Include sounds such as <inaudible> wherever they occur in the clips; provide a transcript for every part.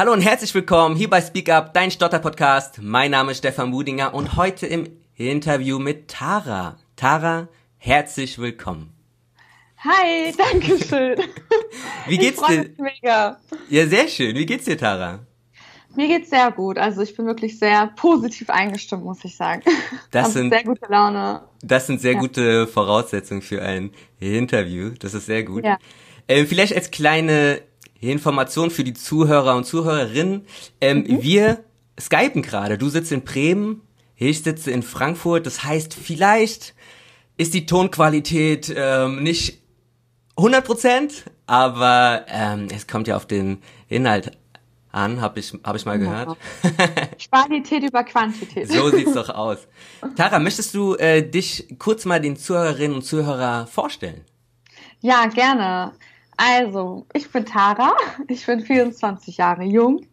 Hallo und herzlich willkommen hier bei Speak Up, dein Stotter-Podcast. Mein Name ist Stefan Budinger und heute im Interview mit Tara. Tara, herzlich willkommen. Hi, danke schön. <laughs> Wie geht's dir? Mega. Ja, sehr schön. Wie geht's dir, Tara? Mir geht's sehr gut. Also ich bin wirklich sehr positiv eingestimmt, muss ich sagen. Das sind sehr gute Laune. Das sind sehr ja. gute Voraussetzungen für ein Interview. Das ist sehr gut. Ja. Ähm, vielleicht als kleine Information für die Zuhörer und Zuhörerinnen. Ähm, mhm. Wir skypen gerade. Du sitzt in Bremen, ich sitze in Frankfurt. Das heißt, vielleicht ist die Tonqualität ähm, nicht 100 Prozent, aber ähm, es kommt ja auf den Inhalt an, habe ich, hab ich mal gehört. <laughs> Qualität über Quantität. so sieht's doch aus. Tara, möchtest du äh, dich kurz mal den Zuhörerinnen und Zuhörer vorstellen? Ja, gerne. Also, ich bin Tara, ich bin 24 Jahre jung.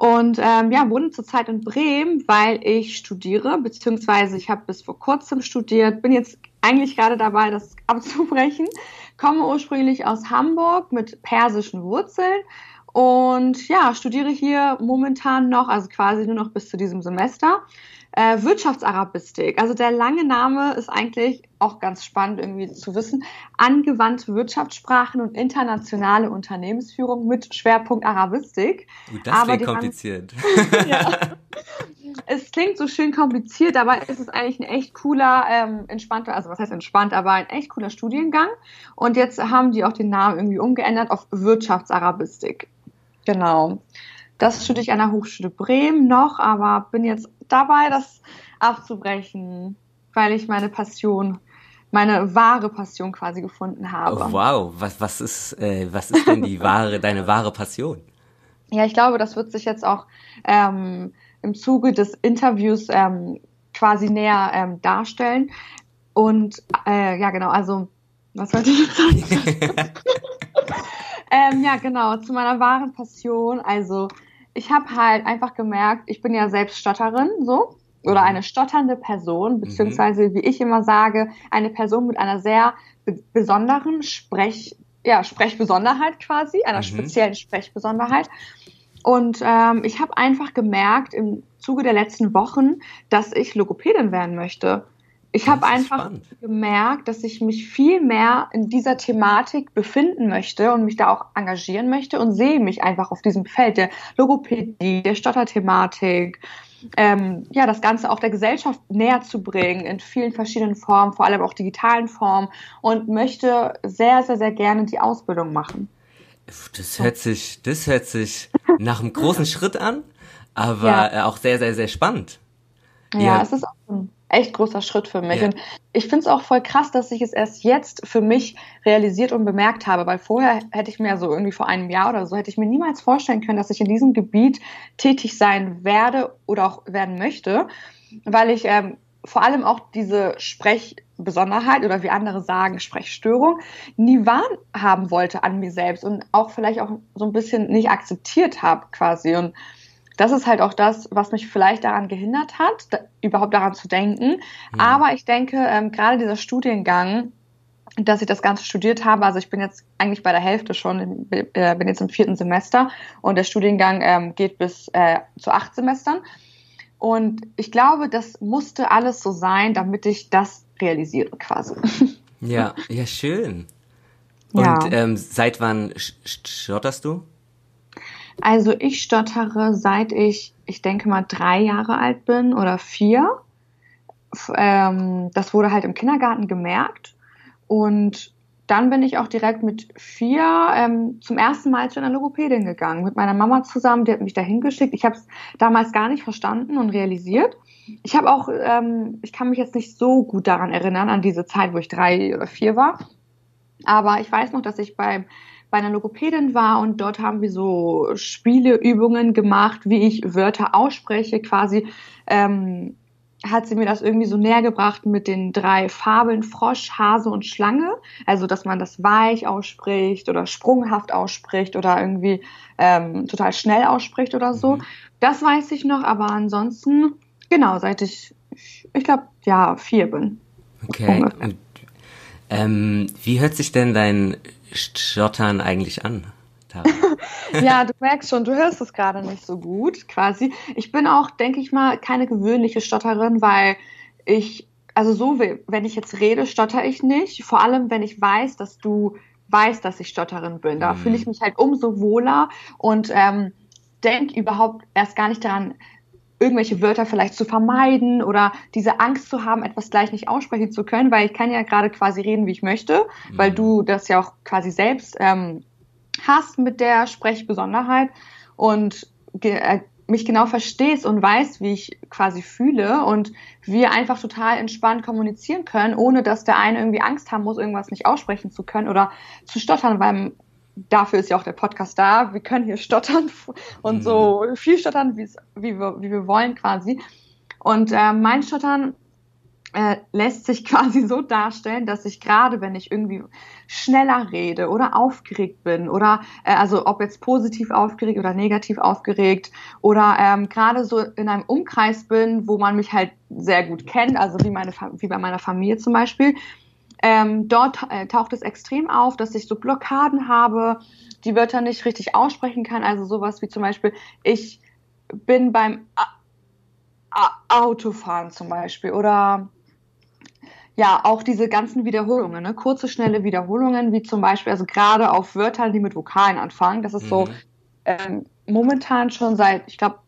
Und ähm, ja, wohne zurzeit in Bremen, weil ich studiere, beziehungsweise ich habe bis vor kurzem studiert, bin jetzt eigentlich gerade dabei, das abzubrechen, komme ursprünglich aus Hamburg mit persischen Wurzeln. Und ja, studiere hier momentan noch, also quasi nur noch bis zu diesem Semester, äh, Wirtschaftsarabistik. Also der lange Name ist eigentlich auch ganz spannend irgendwie zu wissen. Angewandte Wirtschaftssprachen und internationale Unternehmensführung mit Schwerpunkt Arabistik. Gut, das klingt kompliziert. <laughs> ja. Es klingt so schön kompliziert, aber es ist eigentlich ein echt cooler, ähm, entspannter, also was heißt entspannt, aber ein echt cooler Studiengang. Und jetzt haben die auch den Namen irgendwie umgeändert auf Wirtschaftsarabistik. Genau. Das studiere ich an der Hochschule Bremen noch, aber bin jetzt dabei, das abzubrechen, weil ich meine Passion, meine wahre Passion quasi gefunden habe. Oh, wow, was, was, ist, äh, was ist denn die wahre, <laughs> deine wahre Passion? Ja, ich glaube, das wird sich jetzt auch ähm, im Zuge des Interviews ähm, quasi näher ähm, darstellen. Und äh, ja, genau, also was wollte ich jetzt sagen? <laughs> <laughs> Ähm, ja, genau, zu meiner wahren Passion. Also, ich habe halt einfach gemerkt, ich bin ja selbst Stotterin, so. Oder eine stotternde Person, mhm. beziehungsweise, wie ich immer sage, eine Person mit einer sehr besonderen Sprech, ja, Sprechbesonderheit quasi, einer mhm. speziellen Sprechbesonderheit. Und ähm, ich habe einfach gemerkt im Zuge der letzten Wochen, dass ich Logopädin werden möchte. Ich habe einfach spannend. gemerkt, dass ich mich viel mehr in dieser Thematik befinden möchte und mich da auch engagieren möchte und sehe mich einfach auf diesem Feld der Logopädie, der Stotterthematik, ähm, ja, das Ganze auch der Gesellschaft näher zu bringen in vielen verschiedenen Formen, vor allem auch digitalen Formen und möchte sehr, sehr, sehr gerne die Ausbildung machen. Das hört sich, das hört sich nach einem großen <laughs> Schritt an, aber ja. auch sehr, sehr, sehr spannend. Ja, ja. es ist auch ein echt großer Schritt für mich. Ja. Und ich finde es auch voll krass, dass ich es erst jetzt für mich realisiert und bemerkt habe, weil vorher hätte ich mir so irgendwie vor einem Jahr oder so, hätte ich mir niemals vorstellen können, dass ich in diesem Gebiet tätig sein werde oder auch werden möchte, weil ich ähm, vor allem auch diese Sprechbesonderheit oder wie andere sagen, Sprechstörung, nie wahrhaben wollte an mir selbst und auch vielleicht auch so ein bisschen nicht akzeptiert habe quasi. Und das ist halt auch das, was mich vielleicht daran gehindert hat, da, überhaupt daran zu denken. Mhm. Aber ich denke, ähm, gerade dieser Studiengang, dass ich das Ganze studiert habe, also ich bin jetzt eigentlich bei der Hälfte schon, äh, bin jetzt im vierten Semester und der Studiengang ähm, geht bis äh, zu acht Semestern. Und ich glaube, das musste alles so sein, damit ich das realisiere quasi. Ja, ja, schön. Und ja. Ähm, seit wann stotterst du? Also ich stottere seit ich, ich denke mal, drei Jahre alt bin oder vier. Ähm, das wurde halt im Kindergarten gemerkt. Und dann bin ich auch direkt mit vier ähm, zum ersten Mal zu einer Logopädin gegangen. Mit meiner Mama zusammen, die hat mich dahin geschickt. Ich habe es damals gar nicht verstanden und realisiert. Ich habe auch, ähm, ich kann mich jetzt nicht so gut daran erinnern, an diese Zeit, wo ich drei oder vier war. Aber ich weiß noch, dass ich beim bei einer Logopädin war und dort haben wir so Spieleübungen gemacht, wie ich Wörter ausspreche. Quasi ähm, hat sie mir das irgendwie so näher gebracht mit den drei Fabeln Frosch, Hase und Schlange. Also, dass man das weich ausspricht oder sprunghaft ausspricht oder irgendwie ähm, total schnell ausspricht oder so. Mhm. Das weiß ich noch, aber ansonsten, genau, seit ich, ich glaube, ja, vier bin. Okay. Ähm, wie hört sich denn dein Stottern eigentlich an? <laughs> ja, du merkst schon, du hörst es gerade nicht so gut, quasi. Ich bin auch, denke ich mal, keine gewöhnliche Stotterin, weil ich, also so, wenn ich jetzt rede, stotter ich nicht. Vor allem, wenn ich weiß, dass du weißt, dass ich Stotterin bin. Da mhm. fühle ich mich halt umso wohler und ähm, denke überhaupt erst gar nicht daran, irgendwelche Wörter vielleicht zu vermeiden oder diese Angst zu haben, etwas gleich nicht aussprechen zu können, weil ich kann ja gerade quasi reden, wie ich möchte, mhm. weil du das ja auch quasi selbst ähm, hast mit der Sprechbesonderheit und äh, mich genau verstehst und weißt, wie ich quasi fühle und wir einfach total entspannt kommunizieren können, ohne dass der eine irgendwie Angst haben muss, irgendwas nicht aussprechen zu können oder zu stottern, weil dafür ist ja auch der Podcast da. Wir können hier stottern <laughs> und mhm. so viel stottern, wie, wir, wie wir wollen quasi. Und äh, mein Stottern äh, lässt sich <laughs> quasi so darstellen, dass ich gerade, wenn ich irgendwie schneller rede oder aufgeregt bin oder äh, also ob jetzt positiv aufgeregt oder negativ aufgeregt oder ähm, gerade so in einem Umkreis bin, wo man mich halt sehr gut kennt, also wie meine wie bei meiner Familie zum Beispiel, ähm, dort äh, taucht es extrem auf, dass ich so Blockaden habe, die Wörter nicht richtig aussprechen kann. Also sowas wie zum Beispiel, ich bin beim A A Autofahren zum Beispiel oder ja, auch diese ganzen Wiederholungen, ne? kurze, schnelle Wiederholungen, wie zum Beispiel, also gerade auf Wörtern, die mit Vokalen anfangen. Das ist mhm. so ähm, momentan schon seit, ich glaube,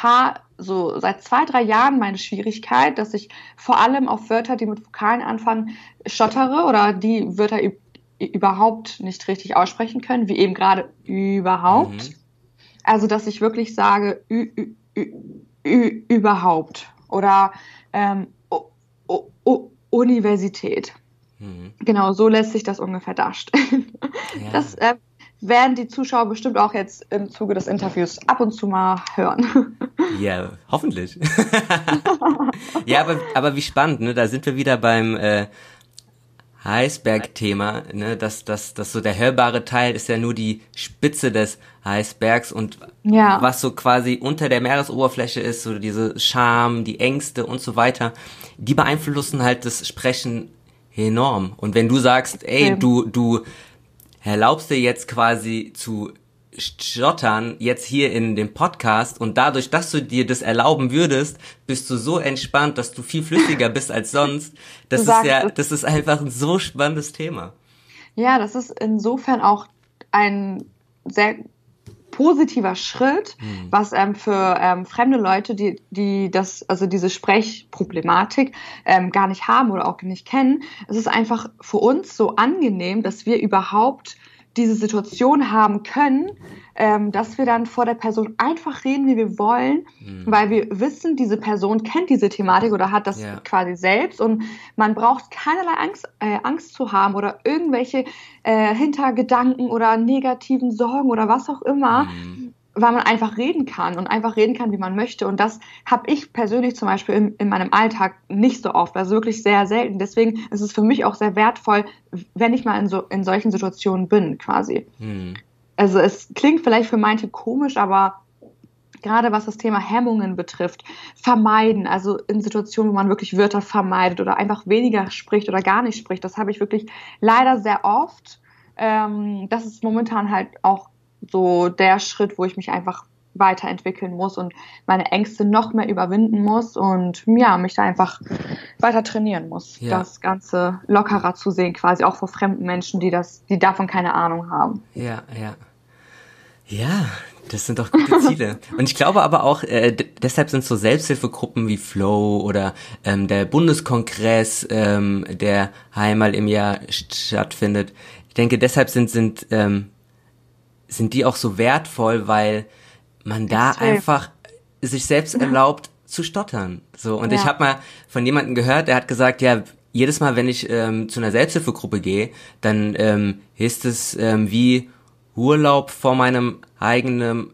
paar, so seit zwei, drei Jahren meine Schwierigkeit, dass ich vor allem auf Wörter, die mit Vokalen anfangen, stottere oder die Wörter überhaupt nicht richtig aussprechen können, wie eben gerade überhaupt. Mhm. Also, dass ich wirklich sage, ü, ü, ü, überhaupt oder ähm, o, o, Universität. Mhm. Genau, so lässt sich das ungefähr darstellen. Ja. Das äh, werden die Zuschauer bestimmt auch jetzt im Zuge des Interviews ab und zu mal hören. <laughs> Ja, hoffentlich. <laughs> ja, aber, aber wie spannend, ne? Da sind wir wieder beim äh, Eisberg-Thema, ne? Dass das, das so der hörbare Teil ist ja nur die Spitze des Eisbergs und ja. was so quasi unter der Meeresoberfläche ist, so diese Scham, die Ängste und so weiter, die beeinflussen halt das Sprechen enorm. Und wenn du sagst, ey, du, du erlaubst dir jetzt quasi zu stottern jetzt hier in dem Podcast und dadurch, dass du dir das erlauben würdest, bist du so entspannt, dass du viel flüssiger bist als sonst. Das ist ja, das ist einfach ein so spannendes Thema. Ja, das ist insofern auch ein sehr positiver Schritt, mhm. was ähm, für ähm, fremde Leute, die, die das, also diese Sprechproblematik ähm, gar nicht haben oder auch nicht kennen, es ist einfach für uns so angenehm, dass wir überhaupt diese Situation haben können, ähm, dass wir dann vor der Person einfach reden, wie wir wollen, mhm. weil wir wissen, diese Person kennt diese Thematik oder hat das ja. quasi selbst und man braucht keinerlei Angst, äh, Angst zu haben oder irgendwelche äh, Hintergedanken oder negativen Sorgen oder was auch immer, mhm weil man einfach reden kann und einfach reden kann, wie man möchte. Und das habe ich persönlich zum Beispiel in, in, meinem Alltag nicht so oft, also wirklich sehr selten. Deswegen ist es für mich auch sehr wertvoll, wenn ich mal in, so, in solchen Situationen bin, quasi. Hm. Also es klingt vielleicht für manche komisch, aber gerade was das Thema Hemmungen betrifft, vermeiden, also in Situationen, wo man wirklich Wörter vermeidet oder einfach weniger spricht oder gar nicht spricht, das habe ich wirklich leider sehr oft. Ähm, das ist momentan halt auch so der Schritt, wo ich mich einfach weiterentwickeln muss und meine Ängste noch mehr überwinden muss und ja, mich da einfach weiter trainieren muss, ja. das Ganze lockerer zu sehen, quasi auch vor fremden Menschen, die das, die davon keine Ahnung haben. Ja, ja. Ja, das sind doch gute <laughs> Ziele. Und ich glaube aber auch, äh, deshalb sind so Selbsthilfegruppen wie Flow oder ähm, der Bundeskongress, ähm, der einmal im Jahr stattfindet. Ich denke, deshalb sind, sind ähm, sind die auch so wertvoll, weil man da einfach sich selbst erlaubt zu stottern. So und ja. ich habe mal von jemandem gehört, der hat gesagt, ja, jedes Mal, wenn ich ähm, zu einer Selbsthilfegruppe gehe, dann ähm, ist es ähm, wie Urlaub vor meinem eigenen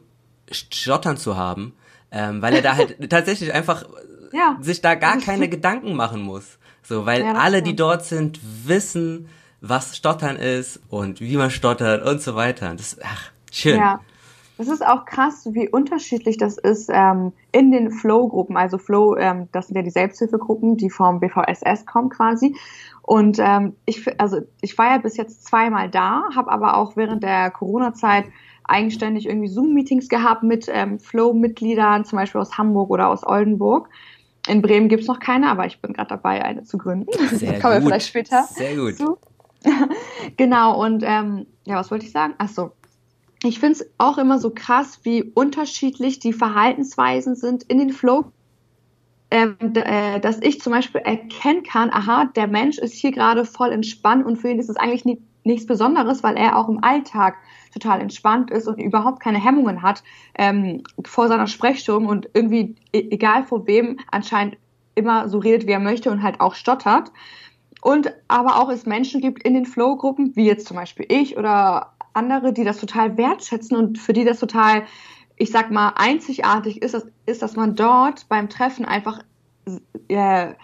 Stottern zu haben, ähm, weil er da halt <laughs> tatsächlich einfach ja. sich da gar <laughs> keine Gedanken machen muss. So, weil ja, alle, die dort sind, wissen, was Stottern ist und wie man stottert und so weiter. Das, ach, schön. Ja. Das ist auch krass, wie unterschiedlich das ist ähm, in den Flow-Gruppen. Also Flow, ähm, das sind ja die Selbsthilfegruppen, die vom BVSS kommen quasi. Und ähm, ich, also ich war ja bis jetzt zweimal da, habe aber auch während der Corona-Zeit eigenständig irgendwie Zoom-Meetings gehabt mit ähm, Flow-Mitgliedern, zum Beispiel aus Hamburg oder aus Oldenburg. In Bremen gibt's noch keine, aber ich bin gerade dabei, eine zu gründen. Sehr <laughs> Kommen wir vielleicht später. Sehr gut. Zu. <laughs> genau, und ähm, ja, was wollte ich sagen? Ach so. Ich finde es auch immer so krass, wie unterschiedlich die Verhaltensweisen sind in den Flow. Ähm, äh, dass ich zum Beispiel erkennen kann, aha, der Mensch ist hier gerade voll entspannt und für ihn ist es eigentlich nie, nichts Besonderes, weil er auch im Alltag total entspannt ist und überhaupt keine Hemmungen hat ähm, vor seiner Sprechstunde und irgendwie, e-, egal vor wem, anscheinend immer so redet, wie er möchte und halt auch stottert. Und aber auch es Menschen gibt in den Flow-Gruppen, wie jetzt zum Beispiel ich oder andere, die das total wertschätzen und für die das total, ich sag mal, einzigartig ist, ist dass man dort beim Treffen einfach äh,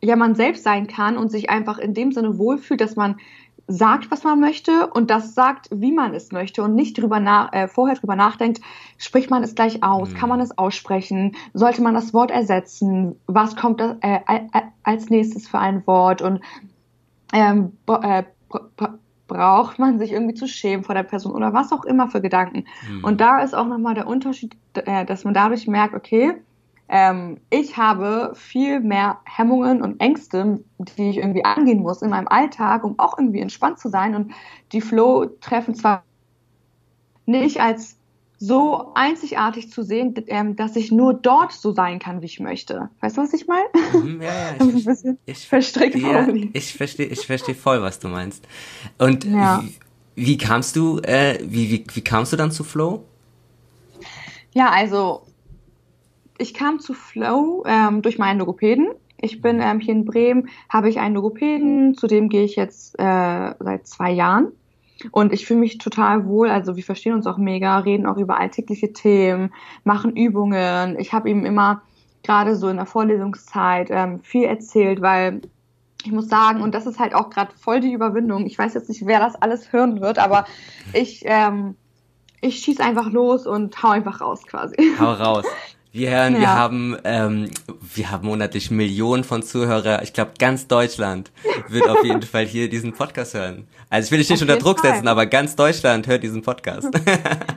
ja man selbst sein kann und sich einfach in dem Sinne wohlfühlt, dass man sagt, was man möchte und das sagt, wie man es möchte und nicht drüber nach, äh, vorher drüber nachdenkt, spricht man es gleich aus, mhm. kann man es aussprechen, sollte man das Wort ersetzen, was kommt das, äh, als nächstes für ein Wort und ähm, äh, braucht man sich irgendwie zu schämen vor der Person oder was auch immer für Gedanken. Mhm. Und da ist auch nochmal der Unterschied, äh, dass man dadurch merkt, okay, ähm, ich habe viel mehr Hemmungen und Ängste, die ich irgendwie angehen muss in meinem Alltag, um auch irgendwie entspannt zu sein. Und die Flow-Treffen zwar nicht als so einzigartig zu sehen, ähm, dass ich nur dort so sein kann, wie ich möchte. Weißt du, was ich meine? Mhm, ja, ja, ich, <laughs> ein ich, verstrickt ja, ich verstehe, ich verstehe voll, was du meinst. Und ja. wie, wie kamst du, äh, wie, wie, wie kamst du dann zu Flow? Ja, also ich kam zu Flow ähm, durch meinen Logopäden. Ich bin ähm, hier in Bremen, habe ich einen Logopäden, zu dem gehe ich jetzt äh, seit zwei Jahren. Und ich fühle mich total wohl, also wir verstehen uns auch mega, reden auch über alltägliche Themen, machen Übungen. Ich habe ihm immer gerade so in der Vorlesungszeit ähm, viel erzählt, weil ich muss sagen, und das ist halt auch gerade voll die Überwindung. Ich weiß jetzt nicht, wer das alles hören wird, aber ich, ähm, ich schieß einfach los und hau einfach raus quasi. Hau raus. Wir hören, ja. wir haben, ähm, wir haben monatlich Millionen von Zuhörer. Ich glaube, ganz Deutschland wird auf jeden Fall hier diesen Podcast hören. Also ich will dich nicht unter Druck Fall. setzen, aber ganz Deutschland hört diesen Podcast. <laughs>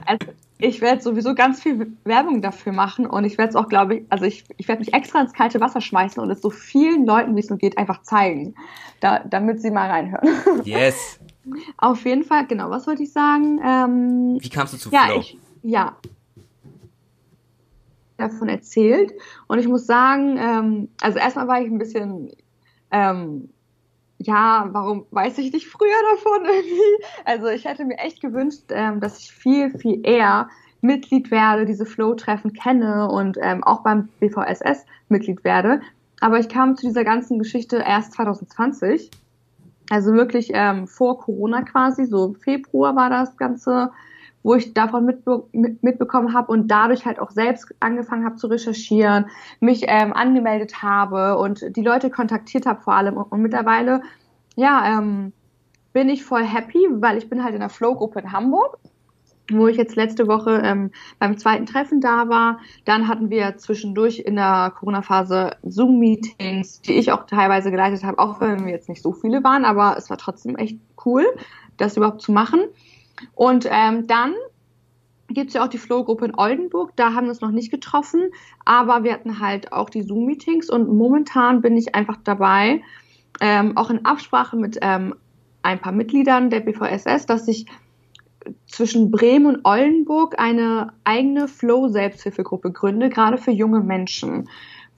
Also ich werde sowieso ganz viel Werbung dafür machen und ich werde es auch, glaube ich, also ich, ich werde mich extra ins kalte Wasser schmeißen und es so vielen Leuten, wie es nur geht, einfach zeigen, da, damit sie mal reinhören. <laughs> Yes. Auf jeden Fall, genau. Was wollte ich sagen? Ähm, wie kamst du zu ja, Flow? Ich, ja, davon erzählt. Und ich muss sagen, ähm, also erstmal war ich ein bisschen, ähm, ja, warum weiß ich nicht früher davon <laughs> irgendwie? Also ich hätte mir echt gewünscht, ähm, dass ich viel, viel eher Mitglied werde, diese Flow-Treffen kenne und ähm, auch beim BVSS Mitglied werde. Aber ich kam zu dieser ganzen Geschichte erst 2020. Also wirklich ähm, vor Corona quasi, so im Februar war das Ganze wo ich davon mitbe mitbekommen habe und dadurch halt auch selbst angefangen habe zu recherchieren, mich ähm, angemeldet habe und die Leute kontaktiert habe vor allem. Und, und mittlerweile, ja, ähm, bin ich voll happy, weil ich bin halt in der Flow-Gruppe in Hamburg wo ich jetzt letzte Woche ähm, beim zweiten Treffen da war. Dann hatten wir zwischendurch in der Corona-Phase Zoom-Meetings, die ich auch teilweise geleitet habe, auch wenn wir jetzt nicht so viele waren, aber es war trotzdem echt cool, das überhaupt zu machen. Und ähm, dann gibt es ja auch die Flow-Gruppe in Oldenburg. Da haben wir uns noch nicht getroffen, aber wir hatten halt auch die Zoom-Meetings und momentan bin ich einfach dabei, ähm, auch in Absprache mit ähm, ein paar Mitgliedern der BVSS, dass ich zwischen Bremen und Oldenburg eine eigene Flow-Selbsthilfegruppe gründe, gerade für junge Menschen.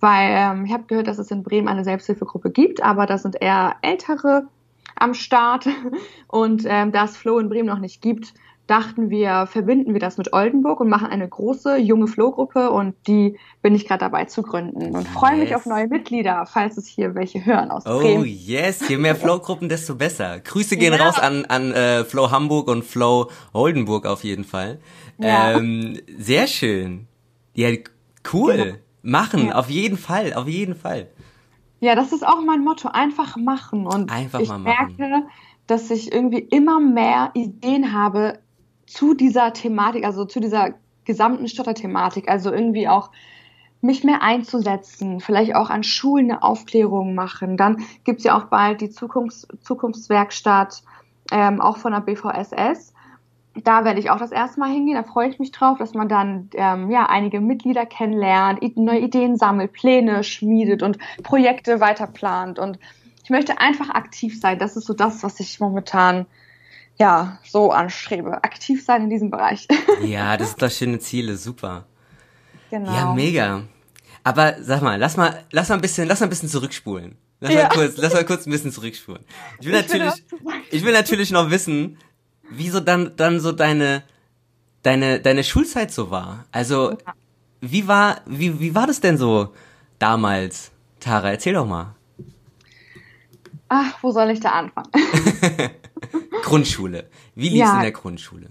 Weil ähm, ich habe gehört, dass es in Bremen eine Selbsthilfegruppe gibt, aber das sind eher ältere am Start. <laughs> Und ähm, da es Flow in Bremen noch nicht gibt, dachten wir, verbinden wir das mit Oldenburg und machen eine große junge Flow-Gruppe und die bin ich gerade dabei zu gründen und freue yes. mich auf neue Mitglieder, falls es hier welche hören aus oh, Bremen. Oh yes, je mehr Flow-Gruppen, desto besser. Grüße gehen ja. raus an, an äh, Flow Hamburg und Flow Oldenburg auf jeden Fall. Ja. Ähm, sehr schön. Ja, cool. Ja. Machen, auf jeden Fall, auf jeden Fall. Ja, das ist auch mein Motto. Einfach machen. Und Einfach ich merke, dass ich irgendwie immer mehr Ideen habe zu dieser Thematik, also zu dieser gesamten Stotterthematik. Also irgendwie auch mich mehr einzusetzen, vielleicht auch an Schulen eine Aufklärung machen. Dann gibt's ja auch bald die Zukunfts Zukunftswerkstatt, ähm, auch von der BVSS. Da werde ich auch das erste Mal hingehen, da freue ich mich drauf, dass man dann ähm, ja einige Mitglieder kennenlernt, neue Ideen sammelt, Pläne schmiedet und Projekte weiterplant. Und ich möchte einfach aktiv sein. Das ist so das, was ich momentan ja so anstrebe. Aktiv sein in diesem Bereich. <laughs> Ja, das sind doch schöne Ziele, super. Genau. Ja, mega. Aber sag mal, lass mal, lass mal ein bisschen, lass mal ein bisschen zurückspulen. Lass ja. mal kurz, lass mal kurz ein bisschen zurückspulen. Ich will ich natürlich, ich will natürlich noch wissen, wieso dann, dann so deine, deine, deine Schulzeit so war. Also, wie war, wie, wie war das denn so damals? Tara, erzähl doch mal. Ach, wo soll ich da anfangen? <laughs> Grundschule. Wie lief es ja. in der Grundschule?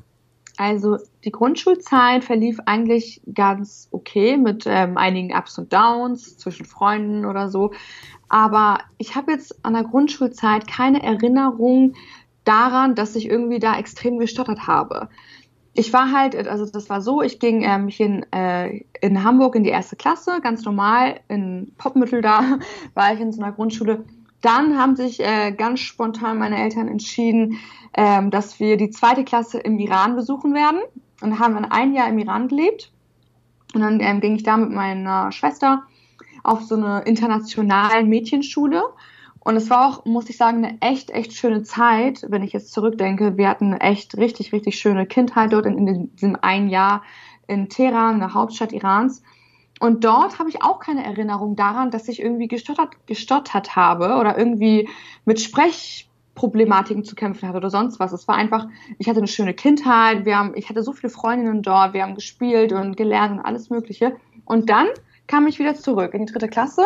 Also die Grundschulzeit verlief eigentlich ganz okay mit ähm, einigen Ups und Downs zwischen Freunden oder so. Aber ich habe jetzt an der Grundschulzeit keine Erinnerung daran, dass ich irgendwie da extrem gestottert habe. Ich war halt, also das war so, ich ging ähm, hier in, äh, in Hamburg in die erste Klasse, ganz normal, in Popmittel da <laughs> war ich in so einer Grundschule. Dann haben sich äh, ganz spontan meine Eltern entschieden, ähm, dass wir die zweite Klasse im Iran besuchen werden. Und haben dann ein Jahr im Iran gelebt. Und dann ähm, ging ich da mit meiner Schwester auf so eine internationale Mädchenschule. Und es war auch, muss ich sagen, eine echt, echt schöne Zeit, wenn ich jetzt zurückdenke. Wir hatten eine echt richtig, richtig schöne Kindheit dort in, in diesem einen Jahr in Teheran, der Hauptstadt Irans. Und dort habe ich auch keine Erinnerung daran, dass ich irgendwie gestottert, gestottert habe oder irgendwie mit Sprech Problematiken zu kämpfen hatte oder sonst was. Es war einfach, ich hatte eine schöne Kindheit, wir haben, ich hatte so viele Freundinnen dort, wir haben gespielt und gelernt und alles Mögliche. Und dann kam ich wieder zurück in die dritte Klasse.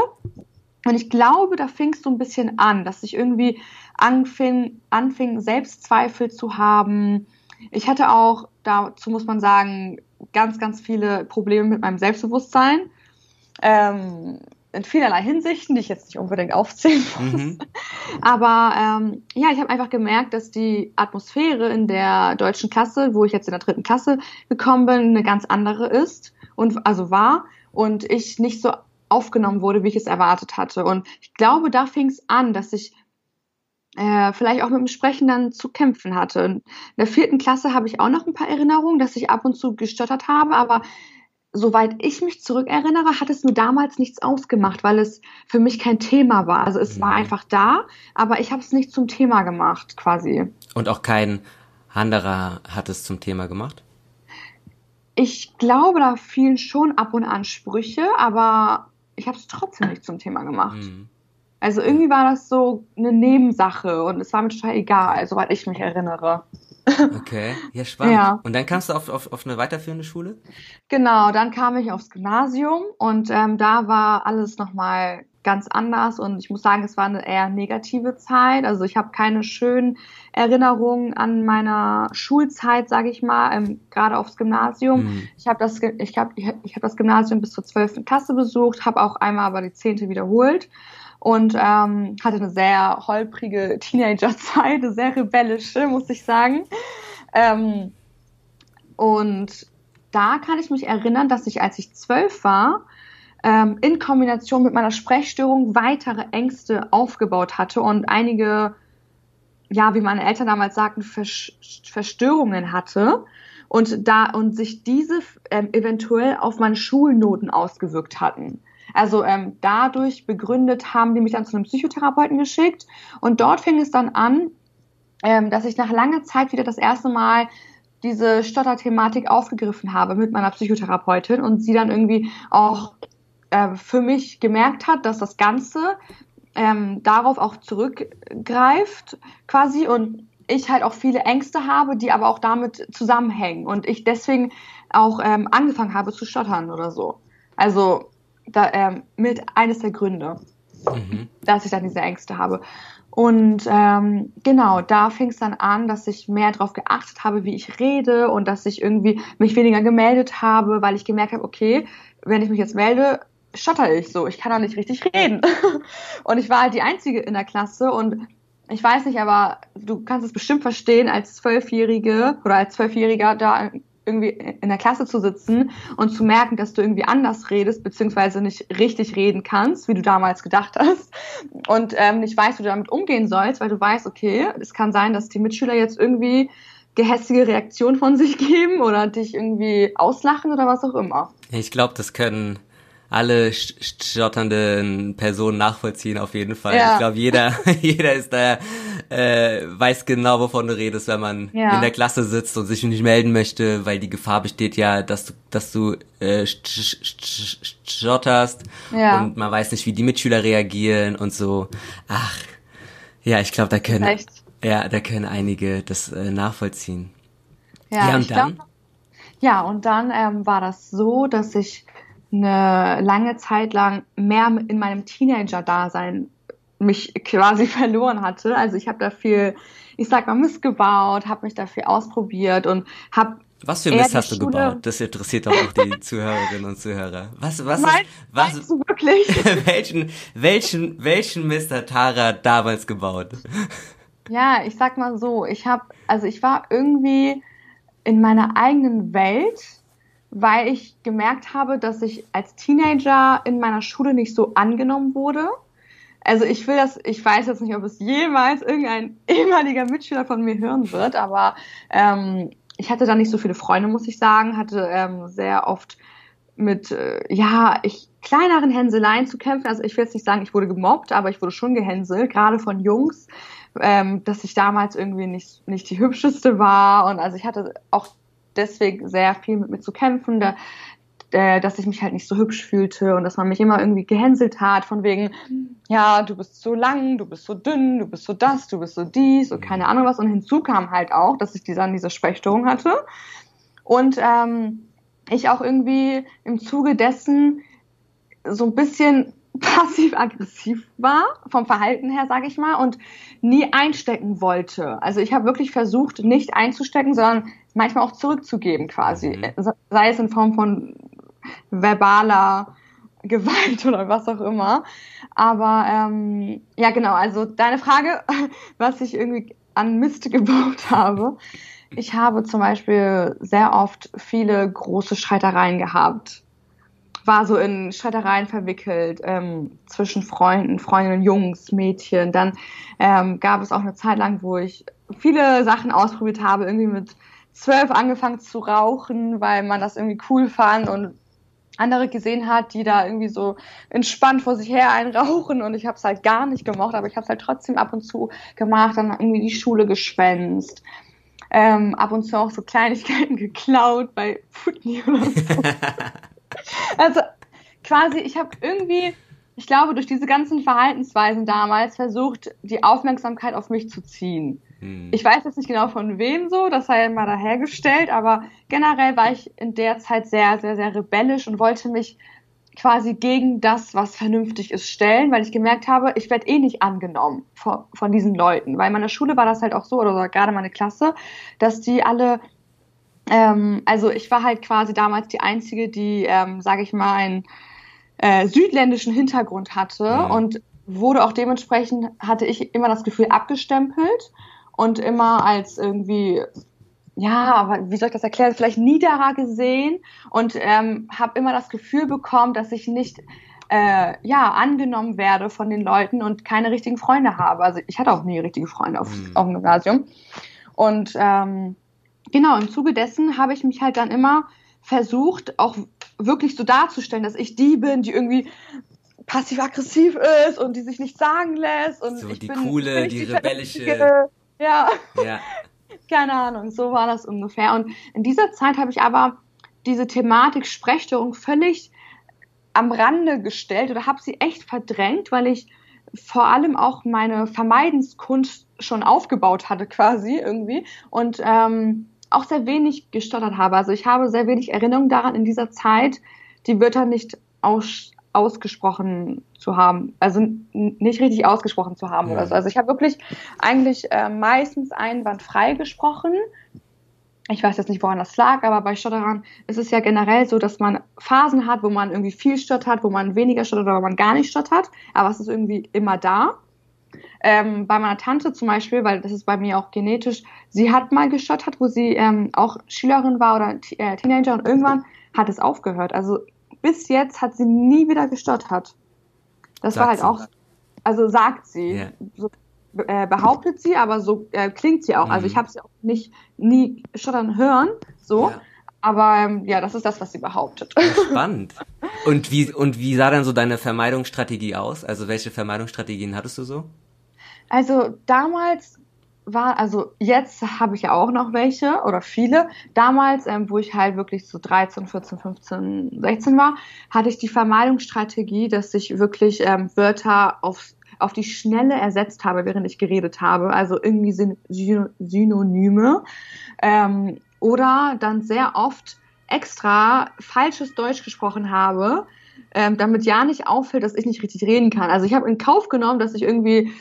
Und ich glaube, da fing es so ein bisschen an, dass ich irgendwie anfing, anfing, Selbstzweifel zu haben. Ich hatte auch, dazu muss man sagen, ganz, ganz viele Probleme mit meinem Selbstbewusstsein. Ähm, in vielerlei Hinsichten, die ich jetzt nicht unbedingt aufzählen muss. Mhm. <laughs> Aber ähm, ja, ich habe einfach gemerkt, dass die Atmosphäre in der deutschen Klasse, wo ich jetzt in der dritten Klasse gekommen bin, eine ganz andere ist und also war und ich nicht so aufgenommen wurde, wie ich es erwartet hatte. Und ich glaube, da fing es an, dass ich äh, vielleicht auch mit dem Sprechen dann zu kämpfen hatte. In der vierten Klasse habe ich auch noch ein paar Erinnerungen, dass ich ab und zu gestottert habe, aber soweit ich mich zurückerinnere, hat es mir damals nichts ausgemacht, weil es für mich kein Thema war. Also es war mhm. einfach da, aber ich habe es nicht zum Thema gemacht, quasi. Und auch kein anderer hat es zum Thema gemacht? Ich glaube, da fielen schon ab und an Sprüche, aber ich habe es trotzdem nicht zum Thema gemacht. Mhm. Also irgendwie war das so eine Nebensache und es war mir total egal, soweit ich mich erinnere. <laughs> Okay, ja, spannend. Ja. Und dann kamst du auf, auf, auf eine weiterführende Schule? Genau, dann kam ich aufs Gymnasium und ähm, da war alles nochmal ganz anders und ich muss sagen, es war eine eher negative Zeit. Also ich habe keine schönen Erinnerungen an meiner Schulzeit, sage ich mal, ähm, gerade aufs Gymnasium. Mhm. Ich habe das, ich hab, ich hab das Gymnasium bis zur 12. Klasse besucht, habe auch einmal aber die 10. wiederholt und ähm, hatte eine sehr holprige <laughs> Teenagerzeit, eine sehr rebellische, muss ich sagen. Ähm, und da kann ich mich erinnern, dass ich, als ich zwölf war, ähm, in Kombination mit meiner Sprechstörung weitere Ängste aufgebaut hatte und einige, ja, wie meine Eltern damals sagten, Verstörungen hatte und da und sich diese ähm, eventuell auf meine Schulnoten ausgewirkt hatten. Also ähm, dadurch begründet haben die mich dann zu einem Psychotherapeuten geschickt und dort fing es dann an, ähm, dass ich nach langer Zeit wieder das erste Mal diese Stotterthematik aufgegriffen habe mit meiner Psychotherapeutin und sie dann irgendwie auch äh, für mich gemerkt hat, dass das Ganze ähm, darauf auch zurückgreift quasi und ich halt auch viele Ängste habe, die aber auch damit zusammenhängen und ich deswegen auch ähm, angefangen habe zu stottern oder so. Also da, ähm, mit eines der Gründe, mhm. dass ich dann diese Ängste habe. Und ähm, genau, da fing es dann an, dass ich mehr darauf geachtet habe, wie ich rede und dass ich irgendwie mich weniger gemeldet habe, weil ich gemerkt habe, okay, wenn ich mich jetzt melde, stotter ich so, ich kann da nicht richtig reden. <laughs> und ich war halt die Einzige in der Klasse und ich weiß nicht, aber du kannst es bestimmt verstehen, als Zwölfjährige oder als Zwölfjähriger da irgendwie in der Klasse zu sitzen und zu merken, dass du irgendwie anders redest, beziehungsweise nicht richtig reden kannst, wie du damals gedacht hast <laughs> und ähm, nicht weißt, wie du damit umgehen sollst, weil du weißt, okay, es kann sein, dass die Mitschüler jetzt irgendwie gehässige Reaktionen von sich <laughs> geben oder dich irgendwie auslachen oder was auch immer. Ich glaube, das können alle stotternden Personen nachvollziehen auf jeden Fall. Ja. Ich glaube, jeder, <laughs> jeder ist da, äh, weiß genau, wovon du redest, wenn man ja. in der Klasse sitzt und sich nicht melden möchte, weil die Gefahr besteht ja, dass du, dass du äh, stotterst ja. und man weiß nicht, wie die Mitschüler reagieren und so. Ach, ja, ich glaube, da können, Echt? ja, da können einige das äh, nachvollziehen. Ja, ja und dann? Glaub, ja, und dann ähm, war das so, dass ich eine lange Zeit lang mehr in meinem Teenager-Dasein mich quasi <laughs> verloren hatte. Also ich habe da viel, ich sag mal, Mist gebaut, habe mich da viel ausprobiert und habe was für Mist hast du Schule gebaut? Das interessiert doch auch die <laughs> Zuhörerinnen und Zuhörer. Was, was, Mein, ist, was, meinst du wirklich? <laughs> welchen, welchen, welchen Mist hat Tara damals gebaut? Ja, ich sag mal so, ich habe, also ich war irgendwie in meiner eigenen Welt weil ich gemerkt habe, dass ich als Teenager in meiner Schule nicht so angenommen wurde. Also ich will das, ich weiß jetzt nicht, ob es jemals irgendein <laughs> ehemaliger Mitschüler von mir hören wird, aber ähm, ich hatte da nicht so viele Freunde, muss ich sagen, hatte ähm, sehr oft mit, äh, ja, ich kleineren Hänseleien zu kämpfen. Also ich will jetzt nicht sagen, ich wurde gemobbt, aber ich wurde schon gehänselt, gerade von Jungs, ähm, dass ich damals irgendwie nicht, nicht die <laughs> hübscheste war. Und also ich hatte auch deswegen sehr viel mit mir zu kämpfen, da, äh, dass ich mich halt nicht so hübsch fühlte und dass man mich immer irgendwie gehänselt hat, von wegen, ja, du bist so lang, du bist so dünn, du bist so das, du bist so dies und keine Ahnung was. Und hinzu kam halt auch, dass ich dann diese Sprechstörung hatte. Und ähm, ich auch irgendwie im Zuge dessen so ein bisschen <laughs> passiv-aggressiv war, vom Verhalten her, sage ich mal, und nie einstecken wollte. Also ich habe wirklich versucht, nicht einzustecken, sondern manchmal auch zurückzugeben quasi. Mhm. Sei es in Form von verbaler <laughs> Gewalt oder was auch immer. Aber ähm, ja, genau, also deine Frage, <laughs> was ich irgendwie an Mist <laughs> gebaut habe. Ich habe zum Beispiel sehr oft viele große Streitereien gehabt. War so in Streitereien verwickelt ähm, zwischen Freunden, Freundinnen, Jungs, Mädchen. Dann ähm, gab es auch eine Zeit lang, wo ich viele Sachen ausprobiert habe, irgendwie mit zwölf angefangen zu rauchen, weil man das irgendwie cool fand und andere gesehen hat, die da irgendwie so entspannt vor sich her einrauchen und ich habe es halt gar nicht gemocht, aber ich habe es halt trotzdem ab und zu gemacht, dann irgendwie die Schule geschwänzt, ähm, ab und zu auch so Kleinigkeiten <laughs> geklaut bei Putney oder so. <laughs> also quasi, ich habe irgendwie, ich glaube, durch diese ganzen Verhaltensweisen damals versucht, die Aufmerksamkeit auf mich zu ziehen. Hm. Ich weiß jetzt nicht genau von wem so, das sei mal dahergestellt, aber generell war ich in der Zeit sehr, sehr, sehr rebellisch und wollte mich quasi gegen das, was vernünftig ist, stellen, weil ich gemerkt habe, ich werde eh nicht angenommen von, von diesen Leuten. Weil in meiner Schule war das halt auch so, oder gerade meine Klasse, dass die alle, ähm, also ich war halt quasi damals die Einzige, die, ähm, sage ich mal, einen äh, südländischen Hintergrund hatte ja. und wurde auch dementsprechend, hatte ich immer das Gefühl, abgestempelt und immer als irgendwie ja, aber wie soll ich das erklären, vielleicht niederer gesehen und ähm, habe immer das Gefühl bekommen, dass ich nicht äh, ja angenommen werde von den Leuten und keine richtigen Freunde habe. Also ich hatte auch nie richtige Freunde auf, mhm. auf dem Gymnasium. Und ähm, genau, im Zuge dessen habe ich mich halt dann immer versucht, auch wirklich so darzustellen, dass ich die bin, die irgendwie passiv-aggressiv ist und die sich nicht sagen lässt. Und so die bin coole, die rebellische. Ja. ja. <laughs> Keine Ahnung, so war das ungefähr. Und in dieser Zeit habe ich aber diese Thematik Sprechstörung völlig am Rande gestellt oder habe sie echt verdrängt, weil ich vor allem auch meine Vermeidenskunst schon aufgebaut hatte quasi irgendwie und ähm, auch sehr wenig gestottert habe. Also ich habe sehr wenig Erinnerung daran, in dieser Zeit die Wörter nicht aus, ausgesprochen zu haben, also nicht richtig ausgesprochen zu haben ja. oder so. Also ich habe wirklich eigentlich äh, meistens einwandfrei gesprochen. Ich weiß jetzt nicht, woran das lag, aber bei Stotterern ist es ja generell so, dass man Phasen hat, wo man irgendwie viel stottert, wo man weniger stottert oder wo man gar nicht stottert, aber es ist irgendwie immer da. ähm, bei meiner Tante zum Beispiel, weil das ist bei mir auch genetisch, sie hat mal gestottert, wo sie ähm, auch Schülerin war oder äh, Teenager und irgendwann hat es aufgehört. Also bis jetzt hat sie nie wieder gestottert. Das sagt war halt sie. auch, also sagt sie. Yeah. So, äh, behauptet sie, aber so äh, klingt sie auch. Mhm. Also ich mhm. habe sie auch nicht nie stottern hören, so. Ja. Aber ähm, ja, das ist das, was sie behauptet. <laughs> Spannend. Und wie, und wie sah dann so deine Vermeidungsstrategie aus? Also welche Vermeidungsstrategien hattest du so? Also damals war, also jetzt habe ich ja auch noch welche oder viele. Damals, ähm, wo ich halt wirklich so 13, 14, 15, 16 war, hatte ich die Vermeidungsstrategie, dass ich wirklich ähm, Wörter auf, auf die Schnelle ersetzt habe, während ich geredet habe. Also irgendwie Syn Synonyme. Ähm, oder dann sehr oft extra falsches Deutsch gesprochen habe, ähm, damit ja nicht auffällt, dass ich nicht richtig reden kann. Also ich habe in Kauf genommen, dass ich irgendwie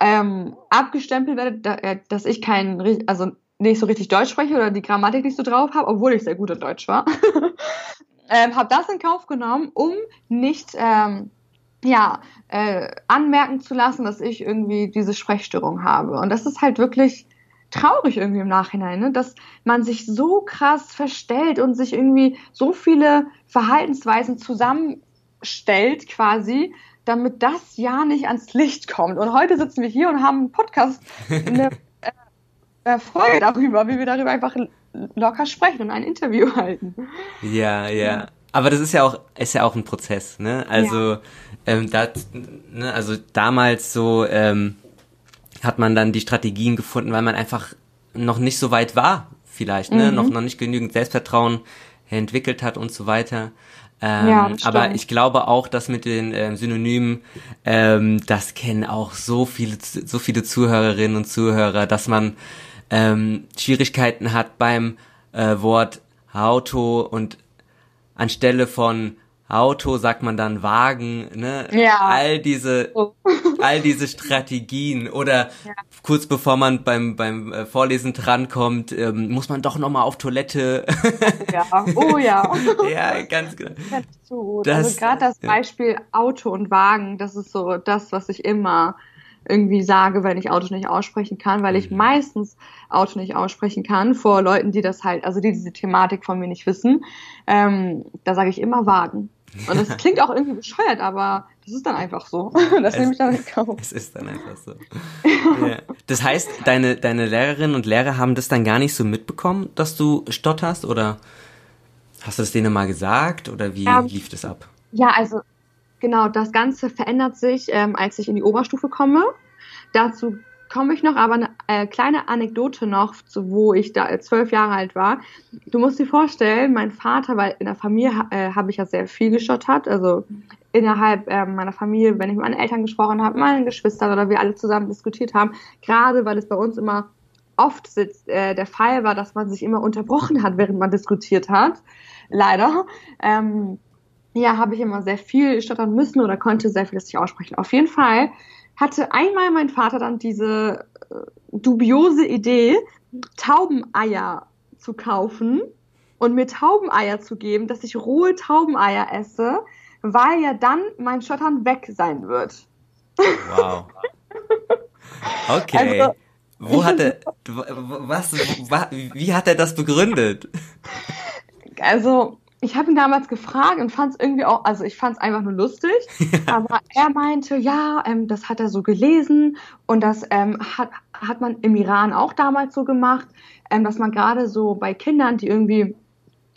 ähm, abgestempelt werde, da, äh, dass ich kein, also nicht so richtig Deutsch spreche oder die Grammatik nicht so drauf habe, obwohl ich sehr gut in Deutsch war. <laughs> ähm, habe das in Kauf genommen, um nicht ähm, ja äh, anmerken zu lassen, dass ich irgendwie diese Sprechstörung habe. Und das ist halt wirklich traurig irgendwie im Nachhinein, ne? dass man sich so krass verstellt und sich irgendwie so viele Verhaltensweisen zusammenstellt quasi, damit das ja nicht ans Licht kommt. Und heute sitzen wir hier und haben einen Podcast, <laughs> eine äh, äh, Folge darüber, wie wir darüber einfach locker sprechen und ein Interview <laughs> halten. Ja, ja. Aber das ist ja auch, ist ja auch ein Prozess, ne? Also, ja. ähm, das, ne, also damals so, ähm, hat man dann die Strategien gefunden, weil man einfach noch nicht so weit war, vielleicht, ne? Mhm. Noch, noch nicht genügend Selbstvertrauen entwickelt hat und so weiter. Ähm, ja, aber ich glaube auch, dass mit den ähm, Synonymen, ähm, das kennen auch so viele, so viele Zuhörerinnen und Zuhörer, dass man ähm, Schwierigkeiten hat beim äh, Wort Auto und anstelle von Auto sagt man dann Wagen, ne? Ja. All diese, oh. <laughs> all diese Strategien oder ja. kurz bevor man beim beim äh, Vorlesen drankommt, ähm, muss man doch noch mal auf Toilette. ja, oh ja. <laughs> ja, ganz genau. Das, also gerade das Beispiel Auto und Wagen, das ist so das, was ich immer irgendwie sage, wenn ich Auto nicht aussprechen kann, weil ich mhm. meistens Auto nicht aussprechen kann vor Leuten, die das halt, also die diese Thematik von mir nicht wissen. Ähm, da sage ich immer Wagen. Und das klingt auch irgendwie bescheuert, aber das ist dann einfach so. <laughs> Das nehme ich dann in Kauf. <laughs> Es ist dann einfach so. ja. Das heißt, deine, deine Lehrerinnen und Lehrer haben das dann gar nicht so mitbekommen, dass du stotterst oder hast du das denen mal gesagt oder wie ähm, lief das ab? Ja, also genau, das Ganze verändert sich, ähm, als ich in die Oberstufe komme. Dazu komme ich noch, aber eine äh, kleine Anekdote noch, zu, wo ich da zwölf Jahre alt war. Du musst dir vorstellen, mein Vater, weil in der Familie äh, habe ich ja sehr viel gestottert, also innerhalb äh, meiner Familie, wenn ich mit meinen Eltern gesprochen habe, meinen Geschwistern oder wir alle zusammen diskutiert haben, gerade weil es bei uns immer oft äh, der Fall war, dass man sich immer unterbrochen hat, während man diskutiert hat. Leider. Ähm, ja, habe ich immer sehr viel stottern müssen oder konnte sehr viel nicht aussprechen. Auf jeden Fall hatte einmal mein Vater dann diese äh, dubiose Idee, Taubeneier zu kaufen und mir Taubeneier zu geben, dass ich rohe Taubeneier esse, weil ja dann mein Schottern weg sein wird. Wow. <laughs> Okay. Also, Wo hat er, <laughs> was, wie hat er das begründet? Also, ich habe ihn damals gefragt und fand es irgendwie auch, also ich fand es einfach nur lustig, <laughs> aber er meinte, ja, ähm, das hat er so gelesen und das ähm, hat, hat man im Iran auch damals so gemacht, ähm, dass man gerade so bei Kindern, die irgendwie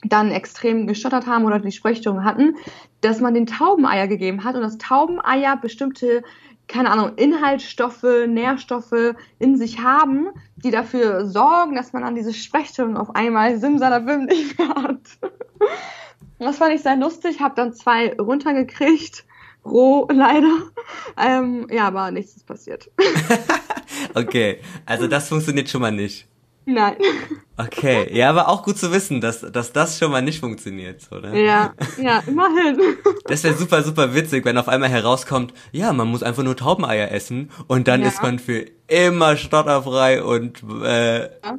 dann extrem gestottert haben oder die Sprechstörung hatten, dass man den Taubeneier gegeben hat und dass Taubeneier bestimmte keine Ahnung, Inhaltsstoffe, Nährstoffe in sich haben, die dafür sorgen, dass man dann diese Sprechstörung auf einmal simsalabim nicht mehr hat. <laughs> Das fand ich sehr lustig, habe dann zwei runtergekriegt, roh leider. Ähm, ja, aber nichts ist passiert. <laughs> okay, also das funktioniert schon mal nicht. Nein. Okay, ja, aber auch gut zu wissen, dass, dass das schon mal nicht funktioniert, oder? Ja, ja, immerhin. Das wäre super, super witzig, wenn auf einmal herauskommt, ja, man muss einfach nur Taubeneier essen und dann ja. ist man für immer stotterfrei und äh, ja.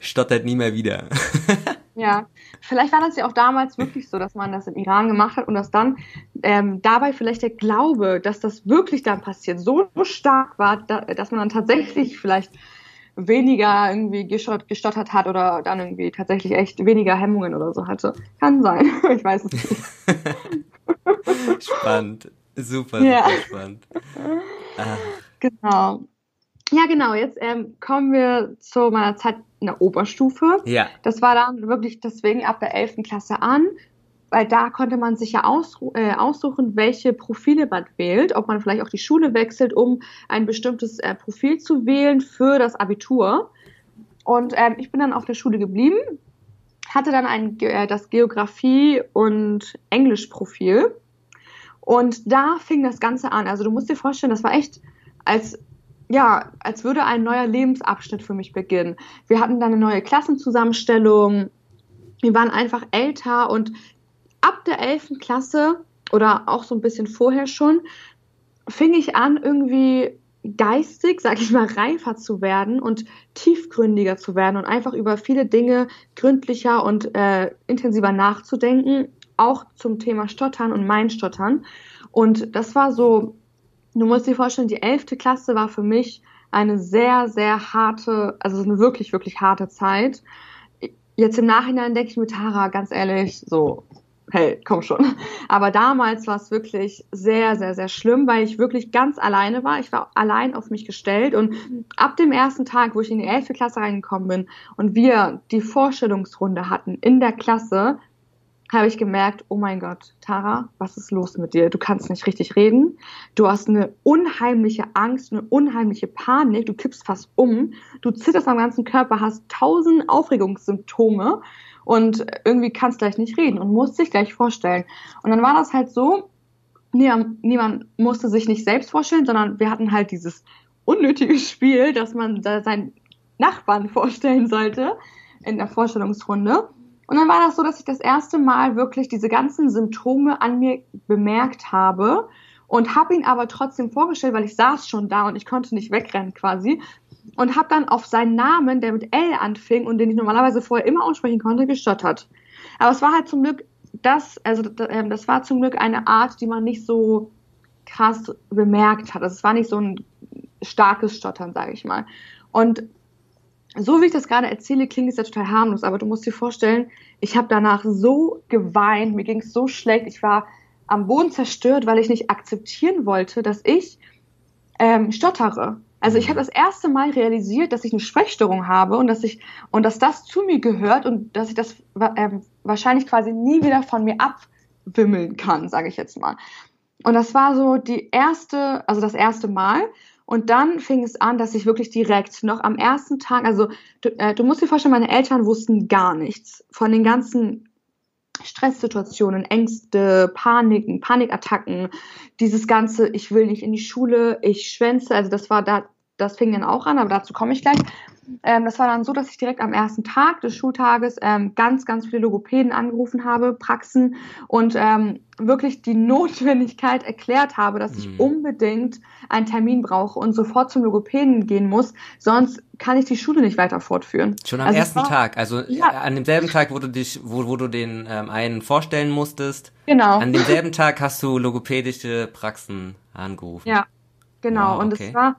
stottert nie mehr wieder. <laughs> Ja, vielleicht war das ja auch damals wirklich so, dass man das im Iran gemacht hat und dass dann ähm, dabei vielleicht der Glaube, dass das wirklich dann passiert, so stark war, da, dass man dann tatsächlich vielleicht weniger irgendwie gestottert hat oder dann irgendwie tatsächlich echt weniger Hemmungen oder so hatte. Kann sein. <laughs> Ich weiß es nicht. <laughs> spannend. Super, super ja. spannend. Ach. Genau. Ja, genau. Jetzt ähm, kommen wir zu meiner Zeit in der Oberstufe. Ja. Das war dann wirklich deswegen ab der 11. Klasse an, weil da konnte man sich ja äh, aussuchen, welche Profile man wählt, ob man vielleicht auch die Schule wechselt, um ein bestimmtes äh, Profil zu wählen für das Abitur. Und ähm, ich bin dann auf der Schule geblieben, hatte dann ein, äh, das Geografie- und Englischprofil. Und da fing das Ganze an. Also du musst dir vorstellen, das war echt als ja, als würde ein neuer Lebensabschnitt für mich beginnen. Wir hatten dann eine neue Klassenzusammenstellung. Wir waren einfach älter und ab der 11. Klasse oder auch so ein bisschen vorher schon fing ich an, irgendwie geistig, sag ich mal, reifer zu werden und tiefgründiger zu werden und einfach über viele Dinge gründlicher und äh, intensiver nachzudenken, auch zum Thema Stottern und mein Stottern. Und das war so Du musst dir vorstellen, die elfte Klasse war für mich eine sehr, sehr harte, also eine wirklich, wirklich harte Zeit. Jetzt im Nachhinein denke ich mir, Tara, ganz ehrlich, so, hey, komm schon. Aber damals war es wirklich sehr, sehr, sehr schlimm, weil ich wirklich ganz alleine war. Ich war allein auf mich gestellt und ab dem ersten Tag, wo ich in die elfte Klasse reingekommen bin und wir die Vorstellungsrunde hatten in der Klasse, habe ich gemerkt, oh mein Gott, Tara, was ist los mit dir? Du kannst nicht richtig reden. Du hast eine unheimliche Angst, eine unheimliche Panik. Du kippst fast um. Du zitterst am ganzen Körper, hast tausend Aufregungssymptome und irgendwie kannst gleich nicht reden und musst dich gleich vorstellen. Und dann war das halt so, niemand musste sich nicht selbst vorstellen, sondern wir hatten halt dieses unnötige Spiel, dass man seinen Nachbarn <laughs> vorstellen sollte in der Vorstellungsrunde. Und dann war das so, dass ich das erste Mal wirklich diese ganzen Symptome an mir bemerkt habe und habe ihn aber trotzdem vorgestellt, weil ich saß schon da und ich konnte nicht wegrennen quasi und habe dann auf seinen Namen, der mit L anfing und den ich normalerweise vorher immer aussprechen konnte, gestottert. Aber es war halt zum Glück das, also ähm, das war zum Glück eine Art, die man nicht so krass bemerkt hat. Also es war nicht so ein starkes Stottern, sage ich mal. Und so wie ich das gerade erzähle, klingt es ja total harmlos, aber du musst dir vorstellen, ich habe danach so geweint, mir ging es so schlecht, ich war am Boden zerstört, weil ich nicht akzeptieren wollte, dass ich ähm, stottere. Also ich habe das erste Mal realisiert, dass ich eine Sprechstörung habe und dass ich und dass das zu mir gehört und dass ich das ähm, wahrscheinlich quasi nie wieder von mir abwimmeln kann, sage ich jetzt mal. Und das war so die erste, also das erste Mal. Und dann fing es an, dass ich wirklich direkt noch am ersten Tag, also du, äh, du musst dir vorstellen, meine Eltern wussten gar nichts von den ganzen Stresssituationen, Ängste, Paniken, Panikattacken, dieses ganze, ich will nicht in die Schule, ich schwänze, also das war da, das fing dann auch an, aber dazu komme ich gleich. Ähm, das war dann so, dass ich direkt am ersten Tag des Schultages ähm, ganz, ganz viele Logopäden angerufen habe, Praxen und ähm, wirklich die <laughs> Notwendigkeit erklärt habe, dass ich mhm. unbedingt einen Termin brauche und sofort zum Logopäden gehen muss, sonst kann ich die Schule nicht weiter fortführen. Schon am also ersten war, Tag, also ja. an demselben Tag, wo du dich, wo, wo du den ähm, einen vorstellen musstest. Genau. An demselben Tag hast du logopädische Praxen angerufen. Ja, genau. Wow, okay. Und es war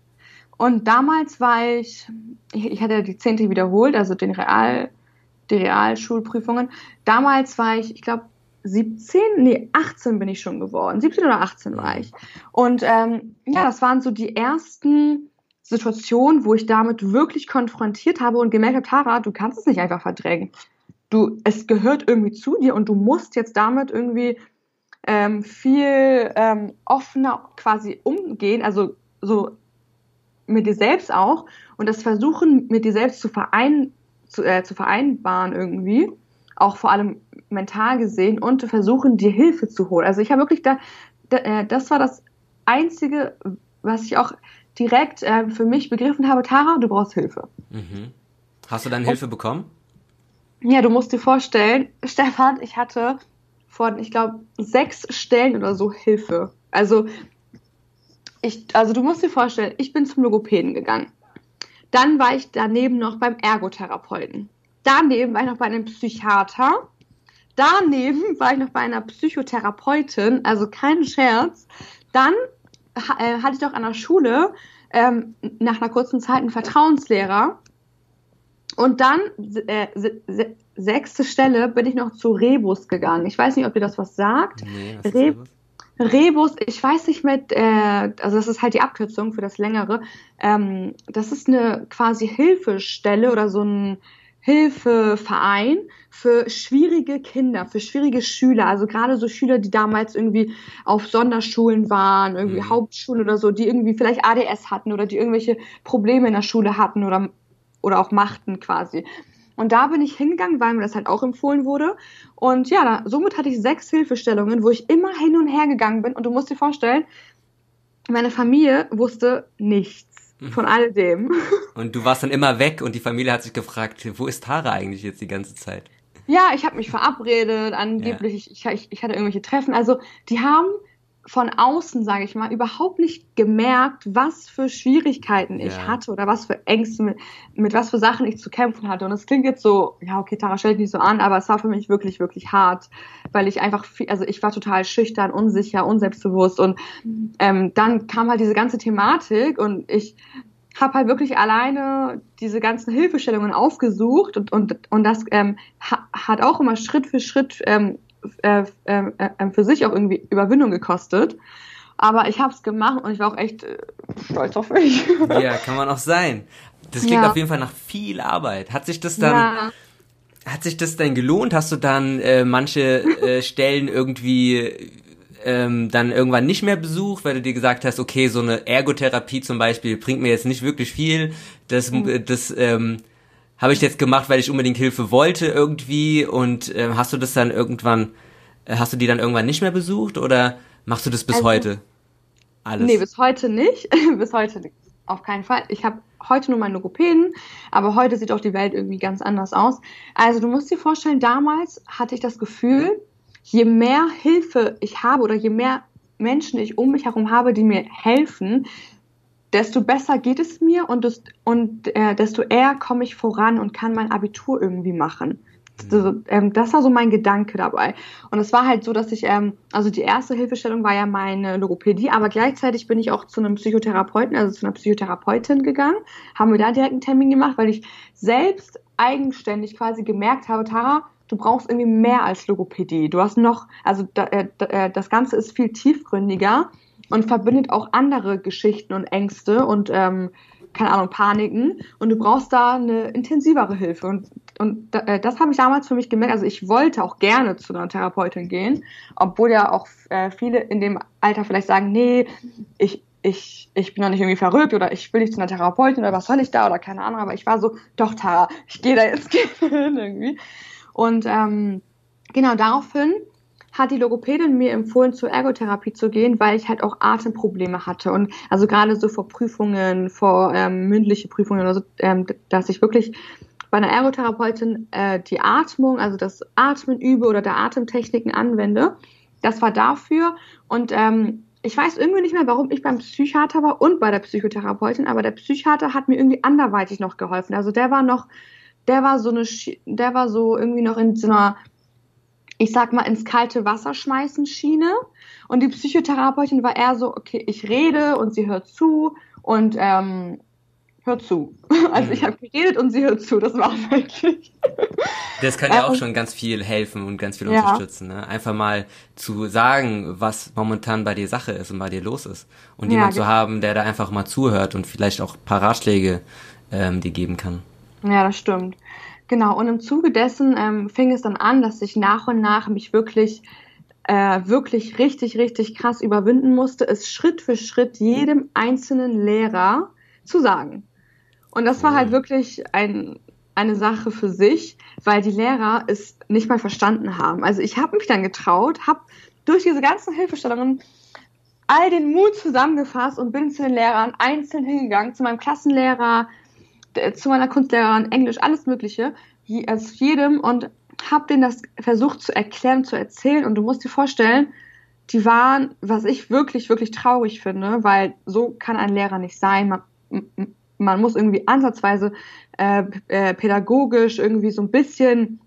und damals war ich, ich, ich hatte die zehnte wiederholt, also den Real, die Realschulprüfungen. Damals war ich, ich glaube, 17, nee, 18 bin ich schon geworden. 17 oder 18 war ich. Und ähm, ja, das waren so die ersten Situationen, wo ich damit wirklich konfrontiert habe und gemerkt habe, Tara, du kannst es nicht einfach verdrängen. Du, es gehört irgendwie zu dir und du musst jetzt damit irgendwie ähm, viel ähm, offener quasi umgehen, also so mit dir selbst auch und das Versuchen mit dir selbst zu, verein, zu, äh, zu vereinbaren irgendwie, auch vor allem mental gesehen und versuchen dir Hilfe zu holen. Also ich habe wirklich da, da äh, das war das einzige, was ich auch direkt äh, für mich begriffen habe, Tara, du brauchst Hilfe. Mhm. Hast du dann Hilfe und, bekommen? Ja, du musst dir vorstellen, <laughs> Stefan, ich hatte von, ich glaube, sechs Stellen oder so Hilfe. Also ich, also du musst dir vorstellen, ich bin zum Logopäden gegangen. Dann war ich daneben noch beim Ergotherapeuten. Daneben war ich noch bei einem Psychiater. Daneben <laughs> war ich noch bei einer Psychotherapeutin, also kein Scherz. Dann äh, hatte ich doch an der Schule ähm, nach einer kurzen Zeit einen Vertrauenslehrer. Und dann, äh, se sechste Stelle, bin ich noch zu Rebus gegangen. Ich weiß nicht, ob ihr das was sagt. Nee, was Re Rebus? Ich weiß nicht mit, äh, also das ist halt die Abkürzung für das längere. Ähm, das ist eine quasi Hilfestelle oder so ein Hilfeverein für schwierige Kinder, für schwierige Schüler, also gerade so Schüler, die damals irgendwie auf Sonderschulen waren, irgendwie mhm. Hauptschulen oder so, die irgendwie vielleicht ADS hatten oder die irgendwelche Probleme in der Schule hatten oder, oder auch machten quasi. Und da bin ich hingegangen, weil mir das halt auch empfohlen wurde. Und ja, da, somit hatte ich sechs Hilfestellungen, wo ich immer hin und her gegangen bin. Und du musst dir vorstellen, meine Familie wusste nichts mhm. von all dem. <laughs> Und du warst dann immer weg und die Familie hat sich gefragt, wo ist Tara eigentlich jetzt die ganze Zeit? Ja, ich habe mich verabredet, angeblich, ja. ich, ich, ich hatte irgendwelche Treffen. Also die haben von außen, sage ich mal, überhaupt nicht gemerkt, was für Schwierigkeiten ich ja. hatte oder was für Ängste, mit, mit was für Sachen ich zu kämpfen hatte. Und es klingt jetzt so, ja, okay, Tara stellt nicht so an, aber es war für mich wirklich, wirklich hart, weil ich einfach, viel, also ich war total schüchtern, unsicher, unselbstbewusst und ähm, dann kam halt diese ganze Thematik und ich habe halt wirklich alleine diese ganzen Hilfestellungen aufgesucht und, und, und das ähm, hat auch immer Schritt für Schritt ähm, äh, äh, äh, für sich auch irgendwie Überwindung gekostet. Aber ich habe es gemacht und ich war auch echt äh, stolz auf mich. Ja, kann man auch sein. Das klingt ja. auf jeden Fall nach viel Arbeit. Hat sich das dann, ja. hat sich das dann gelohnt? Hast du dann äh, manche äh, <laughs> Stellen irgendwie ähm, dann irgendwann nicht mehr besucht, weil du dir gesagt hast, okay, so eine Ergotherapie zum Beispiel bringt mir jetzt nicht wirklich viel. Das, mhm. das ähm, habe ich jetzt gemacht, weil ich unbedingt Hilfe wollte irgendwie und äh, hast du das dann irgendwann, äh, hast du die dann irgendwann nicht mehr besucht oder machst du das bis also, heute? Alles? Nee, bis heute nicht. <laughs> bis heute nicht. Auf keinen Fall. Ich habe heute nur meinen Logopäden, aber heute sieht auch die Welt irgendwie ganz anders aus. Also du musst dir vorstellen, damals hatte ich das Gefühl, je mehr Hilfe ich habe oder je mehr Menschen ich um mich herum habe, die mir helfen, desto besser geht es mir und, das, und äh, desto eher komme ich voran und kann mein Abitur irgendwie machen. Also, ähm, das war so mein Gedanke dabei. Und es war halt so, dass ich, ähm, also die erste Hilfestellung war ja meine Logopädie, aber gleichzeitig bin ich auch zu einem Psychotherapeuten, also zu einer Psychotherapeutin gegangen, haben wir da direkt einen Termin gemacht, weil ich selbst eigenständig quasi gemerkt habe, Tara, du brauchst irgendwie mehr als Logopädie. Du hast noch, also da, äh, äh das Ganze ist viel tiefgründiger und verbindet auch andere Geschichten und Ängste und ähm, keine Ahnung, Paniken und du brauchst da eine intensivere Hilfe. Und, und äh, das habe ich damals für mich gemerkt. Also ich wollte auch gerne zu einer Therapeutin gehen, obwohl ja auch äh, viele in dem Alter vielleicht sagen, nee, ich, ich, ich bin doch nicht irgendwie verrückt oder ich will nicht zu einer Therapeutin oder was soll ich da oder keine Ahnung, aber ich war so, doch Tara, ich gehe da jetzt <laughs> hin irgendwie. Und ähm, genau daraufhin hat die Logopädin mir empfohlen, zur Ergotherapie zu gehen, weil ich halt auch Atemprobleme hatte. Und also gerade so vor Prüfungen, vor ähm, mündliche Prüfungen oder so, ähm, dass ich wirklich bei einer Ergotherapeutin äh, die Atmung, also das Atmen übe oder der Atemtechniken anwende. Das war dafür. Und ähm, ich weiß irgendwie nicht mehr, warum ich beim Psychiater war und bei der Psychotherapeutin, aber der Psychiater hat mir irgendwie anderweitig noch geholfen. Also der war noch, der war so eine, der war so irgendwie noch in so einer ich sag mal, ins kalte Wasser schmeißen Schiene. Und die Psychotherapeutin war eher so, okay, ich rede und sie hört zu und ähm, hört zu. <laughs> Also ich mhm. habe geredet und sie hört zu, das war <laughs> wirklich. Das kann ja auch schon ganz viel helfen und ganz viel ja. unterstützen. Ne? Einfach mal zu sagen, was momentan bei dir Sache ist und bei dir los ist. Und ja, jemand genau. zu haben, der da einfach mal zuhört und vielleicht auch paar Ratschläge ähm, dir geben kann. Ja, das stimmt. Genau, und im Zuge dessen ähm, fing es dann an, dass ich nach und nach mich wirklich, äh, wirklich richtig, richtig krass überwinden musste, es Schritt für Schritt jedem einzelnen Lehrer zu sagen. Und das war halt wirklich ein, eine Sache für sich, weil die Lehrer es nicht mal verstanden haben. Also ich habe mich dann getraut, habe durch diese ganzen Hilfestellungen all den Mut zusammengefasst und bin zu den Lehrern einzeln hingegangen, zu meinem Klassenlehrer, zu meiner Kunstlehrerin, Englisch, alles Mögliche, als jedem und habe denen das versucht zu erklären, zu erzählen und du musst dir vorstellen, die waren, was ich wirklich, wirklich traurig finde, weil so kann ein Lehrer nicht sein. Man, man muss irgendwie ansatzweise äh, äh, pädagogisch irgendwie so ein bisschen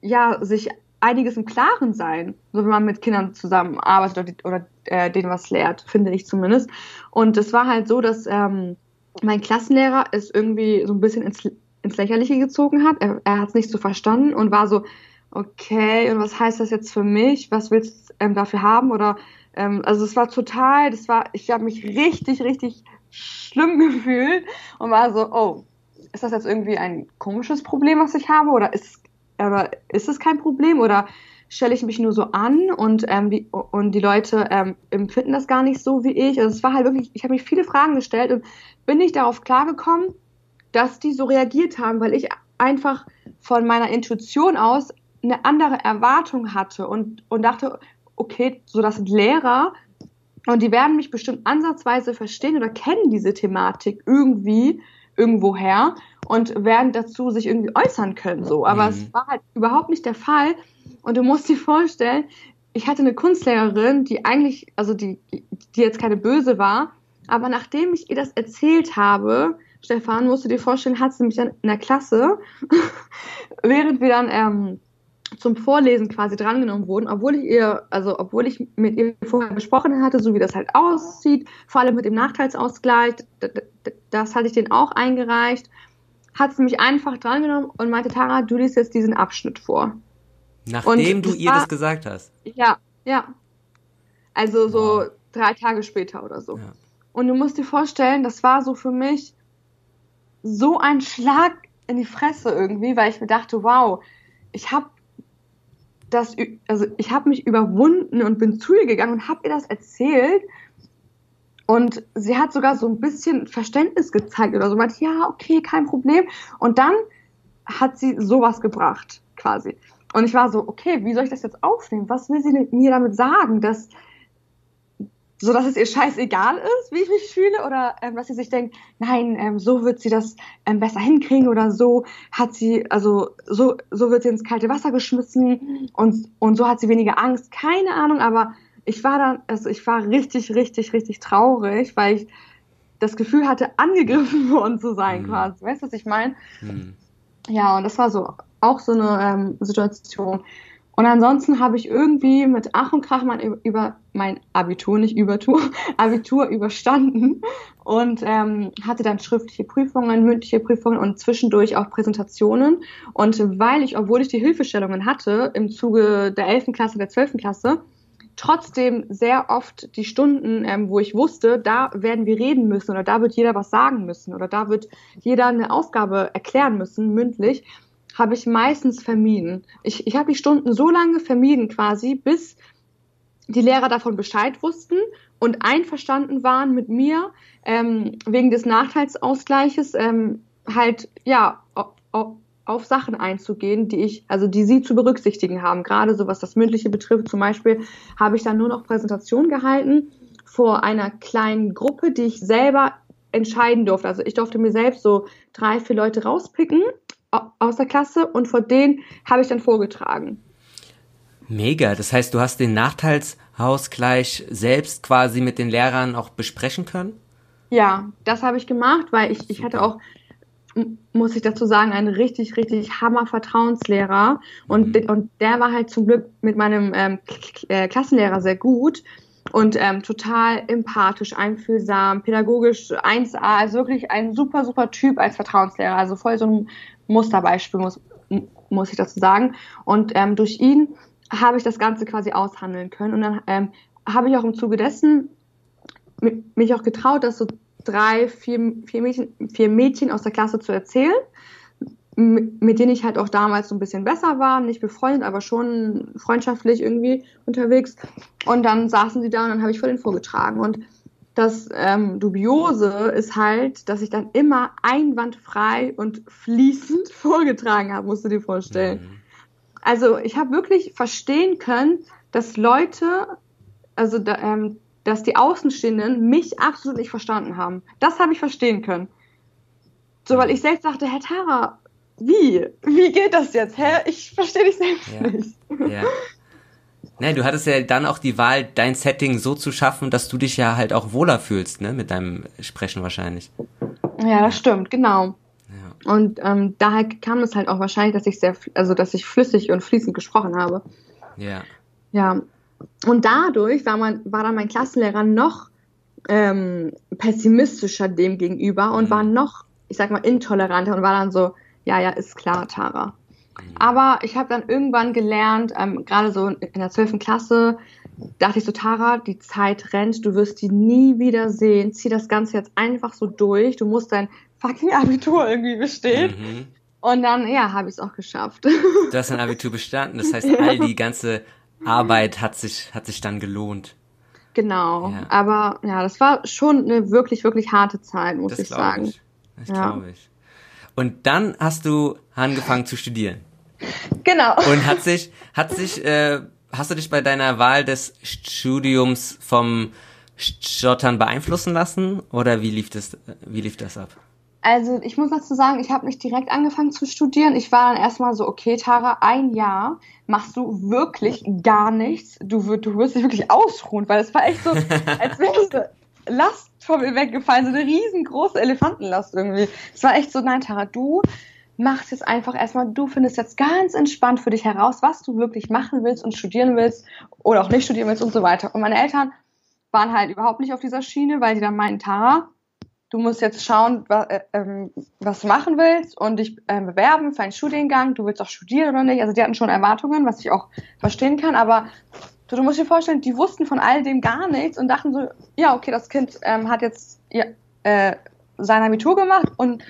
ja sich einiges im Klaren sein, so wenn man mit Kindern zusammenarbeitet oder, oder äh, denen was lehrt, finde ich zumindest. Und es war halt so, dass ähm, mein Klassenlehrer es irgendwie so ein bisschen ins, ins Lächerliche gezogen hat. Er, er hat es nicht so verstanden und war so, okay, und was heißt das jetzt für mich? Was willst du ähm, dafür haben? Oder ähm, also es war total, das war, ich habe mich richtig, richtig schlimm <laughs> gefühlt und war so, oh, ist das jetzt irgendwie ein komisches Problem, was ich habe? Oder ist, oder ist es kein Problem? Oder stelle ich mich nur so an und, ähm, die, und die Leute ähm, empfinden das gar nicht so wie ich? Also es war halt wirklich, ich habe mich viele Fragen gestellt und bin nicht darauf klargekommen, dass die so reagiert haben, weil ich einfach von meiner Intuition aus eine andere Erwartung hatte und, und dachte, okay, so das sind Lehrer und die werden mich bestimmt ansatzweise verstehen oder kennen diese Thematik irgendwie irgendwoher und werden dazu sich irgendwie äußern können, so. Aber mhm. es war halt überhaupt nicht der Fall. Und du musst dir vorstellen, ich hatte eine Kunstlehrerin, die eigentlich, also die, die jetzt keine böse war, aber nachdem ich ihr das erzählt habe, Stefan, musst du dir vorstellen, hat sie mich dann in der Klasse, <laughs> während wir dann ähm, zum Vorlesen quasi drangenommen wurden, obwohl ich ihr, also obwohl ich mit ihr vorher besprochen hatte, so wie das halt aussieht, vor allem mit dem Nachteilsausgleich, das hatte ich den auch eingereicht, hat sie mich einfach drangenommen und meinte, Tara, du liest jetzt diesen Abschnitt vor. Nachdem du ihr war, das gesagt hast? Ja, ja. Also so wow. drei Tage später oder so. Ja. Und du musst dir vorstellen, das war so für mich so ein Schlag in die Fresse irgendwie, weil ich mir dachte, wow, ich habe das, also ich habe mich überwunden und bin zu ihr gegangen und habe ihr das erzählt. Und sie hat sogar so ein bisschen Verständnis gezeigt oder so, meinte, ja, okay, kein Problem. Und dann hat sie sowas gebracht, quasi. Und ich war so, okay, wie soll ich das jetzt aufnehmen? Was will sie mir damit sagen? Dass, so dass es ihr scheißegal ist, wie ich mich fühle, oder ähm, dass sie sich denkt, nein, ähm, so wird sie das ähm, besser hinkriegen oder so hat sie, also so, so wird sie ins kalte Wasser geschmissen und, und so hat sie weniger Angst. Keine Ahnung, aber ich war dann, also ich war richtig, richtig, richtig traurig, weil ich das Gefühl hatte, <laughs> angegriffen worden zu sein, mhm. quasi. Weißt du, was ich meine? Mhm. Ja, und das war so auch so eine ähm, Situation. Und ansonsten habe ich irgendwie mit Ach und Krach mein, über mein Abitur, nicht Übertour, <laughs> Abitur überstanden und ähm, hatte dann schriftliche Prüfungen, mündliche Prüfungen und zwischendurch auch Präsentationen. Und weil ich, obwohl ich die Hilfestellungen hatte, im Zuge der 11. Klasse, der 12. Klasse, trotzdem sehr oft die Stunden, ähm, wo ich wusste, da werden wir reden müssen oder da wird jeder was sagen müssen oder da wird jeder eine Aufgabe erklären müssen, mündlich, habe ich meistens vermieden. Ich, ich habe die Stunden so lange vermieden quasi, bis die Lehrer davon Bescheid wussten und einverstanden waren mit mir, ähm, wegen des Nachteilsausgleiches ähm, halt ja auf, Sachen einzugehen, die ich, also die sie zu berücksichtigen haben. Gerade so was das Mündliche betrifft, zum Beispiel habe ich dann nur noch Präsentation gehalten vor einer kleinen Gruppe, die ich selber entscheiden durfte. Also ich durfte mir selbst so drei, vier Leute rauspicken aus der Klasse und vor denen habe ich dann vorgetragen. Mega, das heißt, du hast den Nachteilsausgleich selbst quasi mit den Lehrern auch besprechen können? Ja, das habe ich gemacht, weil ich, ich hatte auch, muss ich dazu sagen, einen richtig, richtig hammer Vertrauenslehrer und, mhm. und der war halt zum Glück mit meinem ähm, äh, Klassenlehrer sehr gut und ähm, total empathisch, einfühlsam, pädagogisch 1A, also wirklich ein super, super Typ als Vertrauenslehrer, also voll so ein Musterbeispiel, muss, muss ich dazu sagen. Und ähm, durch ihn habe ich das Ganze quasi aushandeln können. Und dann ähm, habe ich auch im Zuge dessen mich auch getraut, das so drei, vier, vier, Mädchen, vier Mädchen aus der Klasse zu erzählen, mit denen ich halt auch damals so ein bisschen besser war, nicht befreundet, aber schon freundschaftlich irgendwie unterwegs. Und dann saßen sie da und dann habe ich vor denen vorgetragen. Und das ähm, Dubiose ist halt, dass ich dann immer einwandfrei und fließend <laughs> vorgetragen habe, musst du dir vorstellen. Mhm. Also ich habe wirklich verstehen können, dass Leute, also da, ähm, dass die Außenstehenden mich absolut nicht verstanden haben. Das habe ich verstehen können. So, weil ich selbst dachte, Herr Tara, wie? Wie geht das jetzt? Hä? Ich verstehe dich selbst ja. nicht. Ja. <laughs> Ne, du hattest ja dann auch die Wahl, dein Setting so zu schaffen, dass du dich ja halt auch wohler fühlst, ne, mit deinem Sprechen wahrscheinlich. Ja, das stimmt, genau. Ja. Und ähm, daher kam es halt auch wahrscheinlich, dass ich sehr, also dass ich flüssig und fließend gesprochen habe. Ja. Ja. Und dadurch war man, war dann mein Klassenlehrer noch ähm, pessimistischer dem gegenüber und mhm. war noch, ich sag mal, intoleranter und war dann so, ja, ja, ist klar, Tara. Aber ich habe dann irgendwann gelernt, ähm, gerade so in der 12. Klasse, dachte ich so, Tara, die Zeit rennt, du wirst die nie wieder sehen. Zieh das Ganze jetzt einfach so durch. Du musst dein fucking Abitur irgendwie bestehen. Mhm. Und dann, ja, habe ich es auch geschafft. Du hast dein Abitur bestanden. Das heißt, <laughs> ja. all die ganze Arbeit hat sich, hat sich dann gelohnt. Genau. Ja. Aber ja, das war schon eine wirklich, wirklich harte Zeit, muss das ich sagen. Ich. Das ja. glaube ich. Und dann hast du angefangen zu studieren. Genau. Und hat sich, hat sich, äh, hast du dich bei deiner Wahl des Studiums vom Stottern beeinflussen lassen? Oder wie lief das, wie lief das ab? Also ich muss dazu sagen, ich habe nicht direkt angefangen zu studieren. Ich war dann erstmal so, okay, Tara, ein Jahr machst du wirklich gar nichts. Du, wirst, du wirst dich wirklich ausruhen, weil es war echt so, <laughs> als wäre diese Last von mir weggefallen, so eine riesengroße Elefantenlast irgendwie. Es war echt so, nein, Tara, du machst jetzt einfach erstmal, du findest jetzt ganz entspannt für dich heraus, was du wirklich machen willst und studieren willst oder auch nicht studieren willst und so weiter. Und meine Eltern waren halt überhaupt nicht auf dieser Schiene, weil sie dann meinten, Tara, du musst jetzt schauen, was, äh, ähm, was du machen willst und dich äh, bewerben für einen Studiengang. Du willst auch studieren oder nicht. Also die hatten schon Erwartungen, was ich auch verstehen kann, aber du, du musst dir vorstellen, die wussten von all dem gar nichts und dachten so, ja, okay, das Kind ähm, hat jetzt ja, äh, sein Abitur gemacht und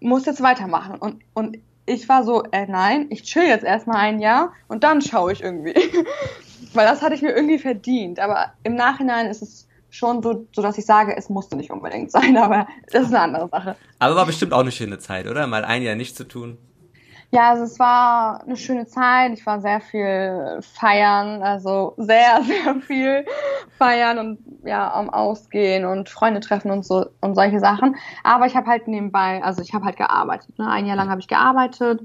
muss jetzt weitermachen. Und, und ich war so, äh, nein, ich chill jetzt erstmal ein Jahr und dann schaue ich irgendwie. <laughs> Weil das hatte ich mir irgendwie verdient. Aber im Nachhinein ist es schon so, so dass ich sage, es musste nicht unbedingt <laughs> sein, aber das ist eine andere Sache. Aber war bestimmt auch eine schöne Zeit, oder? Mal ein Jahr nichts zu tun. Ja, also es war eine schöne Zeit. Ich war sehr viel feiern, also sehr, <laughs> sehr viel feiern und ja, am Ausgehen und Freunde treffen und so und solche Sachen. Aber ich habe halt nebenbei, also ich habe halt gearbeitet. Ne? Ein Jahr lang habe ich gearbeitet,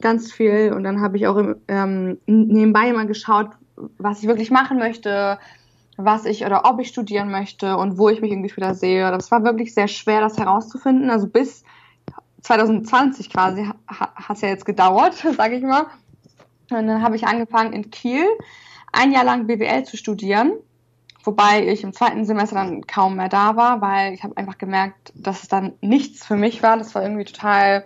ganz viel und dann habe ich auch ähm, nebenbei immer geschaut, was ich wirklich machen möchte, was ich oder ob ich studieren möchte und wo ich mich irgendwie wieder sehe. Das war wirklich sehr schwer, das herauszufinden. Also bis 2020 quasi hat es ja jetzt gedauert, <laughs> sage ich mal. Und dann habe ich angefangen in Kiel ein Jahr lang BWL zu studieren, wobei ich im zweiten Semester dann kaum mehr da war, weil ich habe einfach gemerkt, dass es dann nichts für mich war. Das war irgendwie total,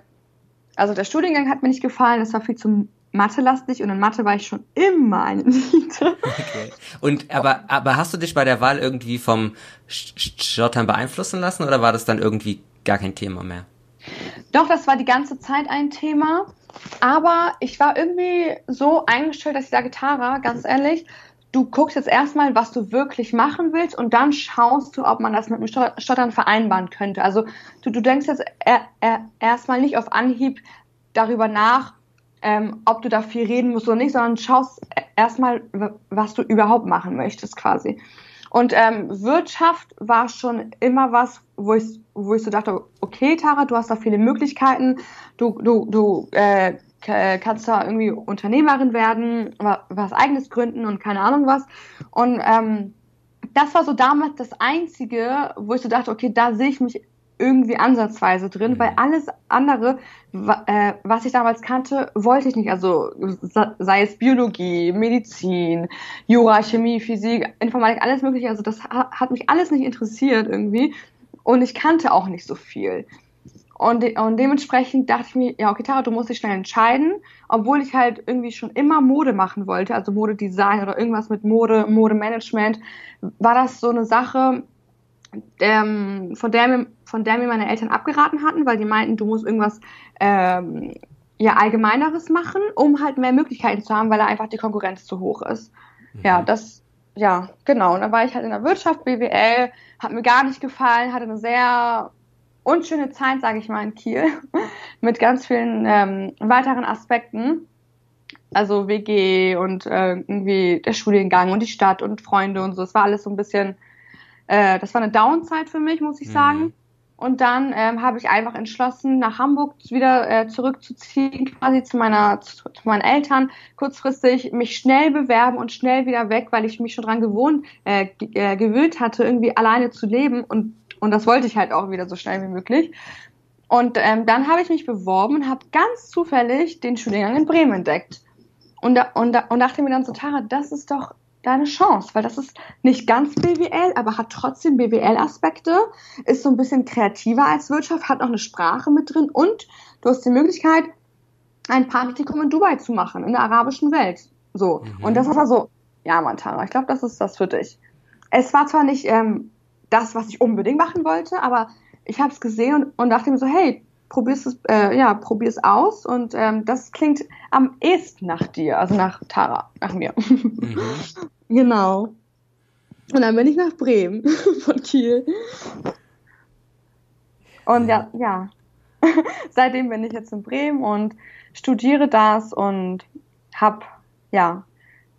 also der Studiengang hat mir nicht gefallen, es war viel zu Mathe-lastig und in Mathe war ich schon immer eine <laughs> Niete. Okay. Und aber, aber hast du dich bei der Wahl irgendwie vom Stottern beeinflussen lassen oder war das dann irgendwie gar kein Thema mehr? Doch, das war die ganze Zeit ein Thema. Aber ich war irgendwie so eingestellt, dass ich sage, Tara, ganz ehrlich, du guckst jetzt erstmal, was du wirklich machen willst und dann schaust du, ob man das mit dem Stottern vereinbaren könnte. Also du, du denkst jetzt er, er, erstmal nicht auf Anhieb darüber nach, ähm, ob du da viel reden musst oder nicht, sondern schaust erstmal, was du überhaupt machen möchtest quasi. Und ähm, Wirtschaft war schon immer was, wo ich, wo ich so dachte, okay, Tara, du hast da viele Möglichkeiten, du, du, du äh, kannst da irgendwie Unternehmerin werden, was eigenes gründen und keine Ahnung was. Und ähm, das war so damals das Einzige, wo ich so dachte, okay, da sehe ich mich irgendwie ansatzweise drin, weil mhm. alles andere, äh, was ich damals kannte, wollte ich nicht. Also sei es Biologie, Medizin, Jura, Chemie, Physik, Informatik, alles mögliche. Also das hat mich alles nicht interessiert irgendwie. Und ich kannte auch nicht so viel. Und, de und dementsprechend dachte ich mir, ja, okay, Tara, du musst dich schnell entscheiden, obwohl ich halt irgendwie schon immer Mode machen wollte, also Modedesign oder irgendwas mit Mode, Modemanagement, war das so eine Sache, ähm, von, der mir, von der mir meine Eltern abgeraten hatten, weil die meinten, du musst irgendwas ähm, ja, Allgemeineres machen, um halt mehr Möglichkeiten zu haben, weil da einfach die Konkurrenz zu hoch ist. Mhm. Ja, das, ja, genau. Und da war ich halt in der Wirtschaft, BWL, hat mir gar nicht gefallen, hatte eine sehr unschöne Zeit, sage ich mal, in Kiel, <laughs> mit ganz vielen ähm, weiteren Aspekten. Also WG und äh, irgendwie der Studiengang und die Stadt und Freunde und so. Es war alles so ein bisschen äh, das war eine Downside für mich, muss ich mhm. sagen. Und dann ähm, habe ich einfach entschlossen, nach Hamburg wieder äh, zurückzuziehen, quasi zu meiner, zu, zu, meinen Eltern, kurzfristig mich schnell bewerben und schnell wieder weg, weil ich mich schon dran gewohnt, äh, äh, gewöhnt hatte, irgendwie alleine zu leben und Und das wollte ich halt auch wieder so schnell wie möglich. Und ähm, dann habe ich mich beworben und habe ganz zufällig den Studiengang in Bremen entdeckt. Und, da, und, da, und dachte mir dann so, Tara, das ist doch deine Chance, weil das ist nicht ganz BWL, aber hat trotzdem BWL-Aspekte, ist so ein bisschen kreativer als Wirtschaft, hat noch eine Sprache mit drin und du hast die Möglichkeit, ein Praktikum in Dubai zu machen, in der arabischen Welt. So. Mhm. Und das war so, ja, Mann, Tara, ich glaube, das ist das für dich. Es war zwar nicht ähm, das, was ich unbedingt machen wollte, aber ich habe es gesehen und, und dachte mir so, hey, probier's es, äh, ja, probier's aus und ähm, das klingt am ehesten nach dir, also nach Tara, nach mir. Mhm. <laughs> genau. Und dann bin ich nach Bremen <laughs> von Kiel. Und ja, ja. <laughs> Seitdem bin ich jetzt in Bremen und studiere das und habe ja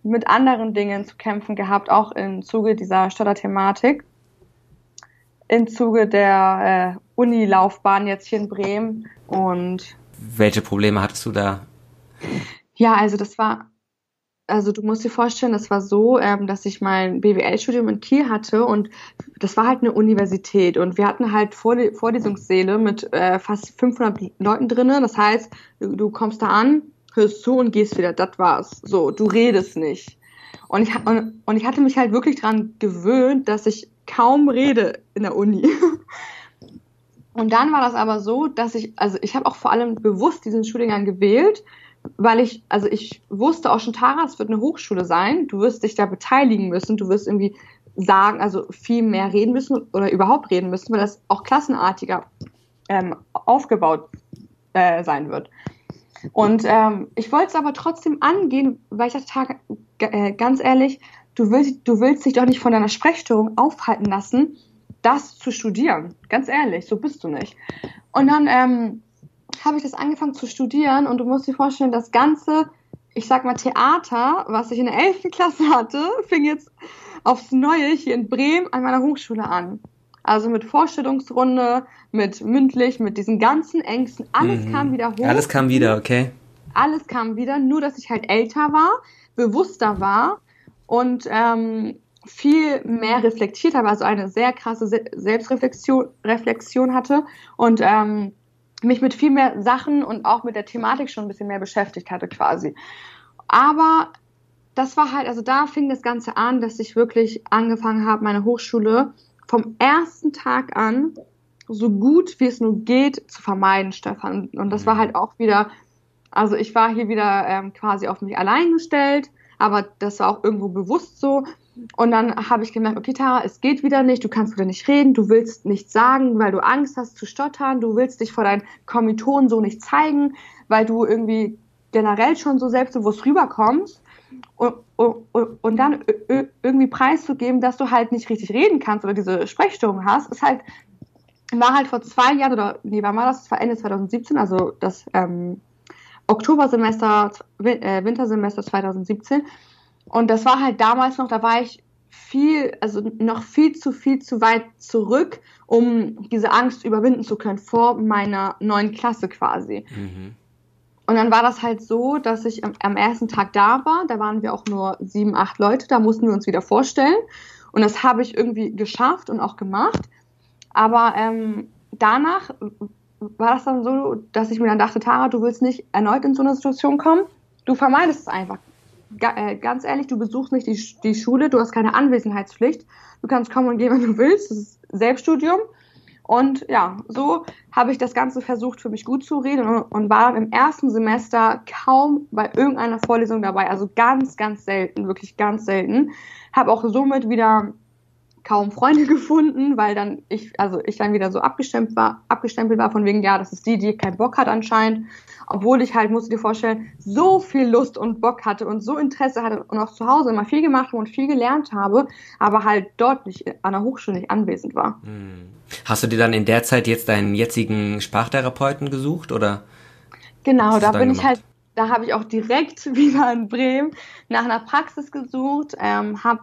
mit anderen Dingen zu kämpfen gehabt, auch im Zuge dieser Stotterthematik. Im Zuge der äh, Unilaufbahn jetzt hier in Bremen. Und welche Probleme hattest du da? Ja, also das war, also du musst dir vorstellen, das war so, ähm, dass ich mein BWL-Studium in Kiel hatte und das war halt eine Universität und wir hatten halt Vorlesungssäle mit äh, fast 500 Leuten drinnen. Das heißt, du, du kommst da an, hörst zu und gehst wieder. Das war's. So, du redest nicht. Und ich, und, und ich hatte mich halt wirklich dran gewöhnt, dass ich kaum rede in der Uni. <laughs> Und dann war das aber so, dass ich, also ich habe auch vor allem bewusst diesen Studiengang gewählt, weil ich, also ich wusste auch schon, Tara, es wird eine Hochschule sein, du wirst dich da beteiligen müssen, du wirst irgendwie sagen, also viel mehr reden müssen oder überhaupt reden müssen, weil das auch klassenartiger ähm, aufgebaut äh, sein wird. Und ähm, ich wollte es aber trotzdem angehen, weil ich dachte, äh, ganz ehrlich, du willst, du willst dich doch nicht von deiner Sprechstörung aufhalten lassen, das zu studieren. Ganz ehrlich, so bist du nicht. Und dann ähm, habe ich das angefangen zu studieren und du musst dir vorstellen, das ganze, ich sag mal, Theater, was ich in der 11. Klasse hatte, <laughs> fing jetzt aufs Neue hier in Bremen an meiner Hochschule an. Also mit Vorstellungsrunde, mit mündlich, mit diesen ganzen Ängsten. Alles mhm. kam wieder hoch. Alles kam wieder, okay. Alles kam wieder, nur dass ich halt älter war, bewusster war und ähm, viel mehr reflektiert habe, also eine sehr krasse Se Selbstreflexion Reflexion hatte und ähm, mich mit viel mehr Sachen und auch mit der Thematik schon ein bisschen mehr beschäftigt hatte quasi. Aber das war halt, also da fing das Ganze an, dass ich wirklich angefangen habe, meine Hochschule vom ersten Tag an so gut wie es nur geht zu vermeiden, Stefan. Und das war mhm. halt auch wieder, also ich war hier wieder ähm, quasi auf mich allein gestellt, aber das war auch irgendwo bewusst so. Und dann habe ich gemerkt, okay, Tara, es geht wieder nicht, du kannst wieder nicht reden, du willst nichts sagen, weil du Angst hast zu stottern, du willst dich vor deinen Kommilitonen so nicht zeigen, weil du irgendwie generell schon so selbstbewusst rüberkommst und, und, und dann irgendwie preiszugeben, dass du halt nicht richtig reden kannst oder diese Sprechstörung hast, ist halt, war halt vor zwei Jahren oder, nee, wann war das? Das war Ende 2017, also das ähm, Oktobersemester, äh, Wintersemester 2017. Und das war halt damals noch, da war ich viel, also noch viel zu viel zu weit zurück, um diese Angst überwinden zu können vor meiner neuen Klasse quasi. Mhm. Und dann war das halt so, dass ich am, ersten Tag da war. Da waren wir auch nur sieben, acht Leute. Da mussten wir uns wieder vorstellen. Und das habe ich irgendwie geschafft und auch gemacht. Aber ähm, danach war das dann so, dass ich mir dann dachte, Tara, du willst nicht erneut in so eine Situation kommen. Du vermeidest es einfach. Äh, ganz ehrlich, du besuchst nicht die, die Schule, du hast keine Anwesenheitspflicht. Du kannst kommen und gehen, <laughs> wenn du willst. Das ist Selbststudium. Und ja, so habe ich das Ganze versucht für mich gut zu reden und, und war im ersten Semester kaum bei irgendeiner Vorlesung dabei. Also ganz, ganz selten, wirklich ganz selten. Habe auch somit wieder kaum Freunde <laughs> gefunden, weil dann ich, also ich dann wieder so abgestempelt war, abgestempelt war von wegen, ja, das ist die, die keinen Bock hat anscheinend. Obwohl ich halt, musst du dir vorstellen, so viel Lust und Bock hatte und so Interesse hatte und auch zu Hause immer viel gemacht habe und viel gelernt habe, aber halt dort nicht an der Hochschule nicht anwesend war. Hm. Hast du dir dann in der Zeit jetzt deinen jetzigen Sprachtherapeuten gesucht oder? Genau, da bin gemacht? ich halt, da habe ich auch direkt <laughs> wieder in Bremen nach einer Praxis gesucht, ähm, habe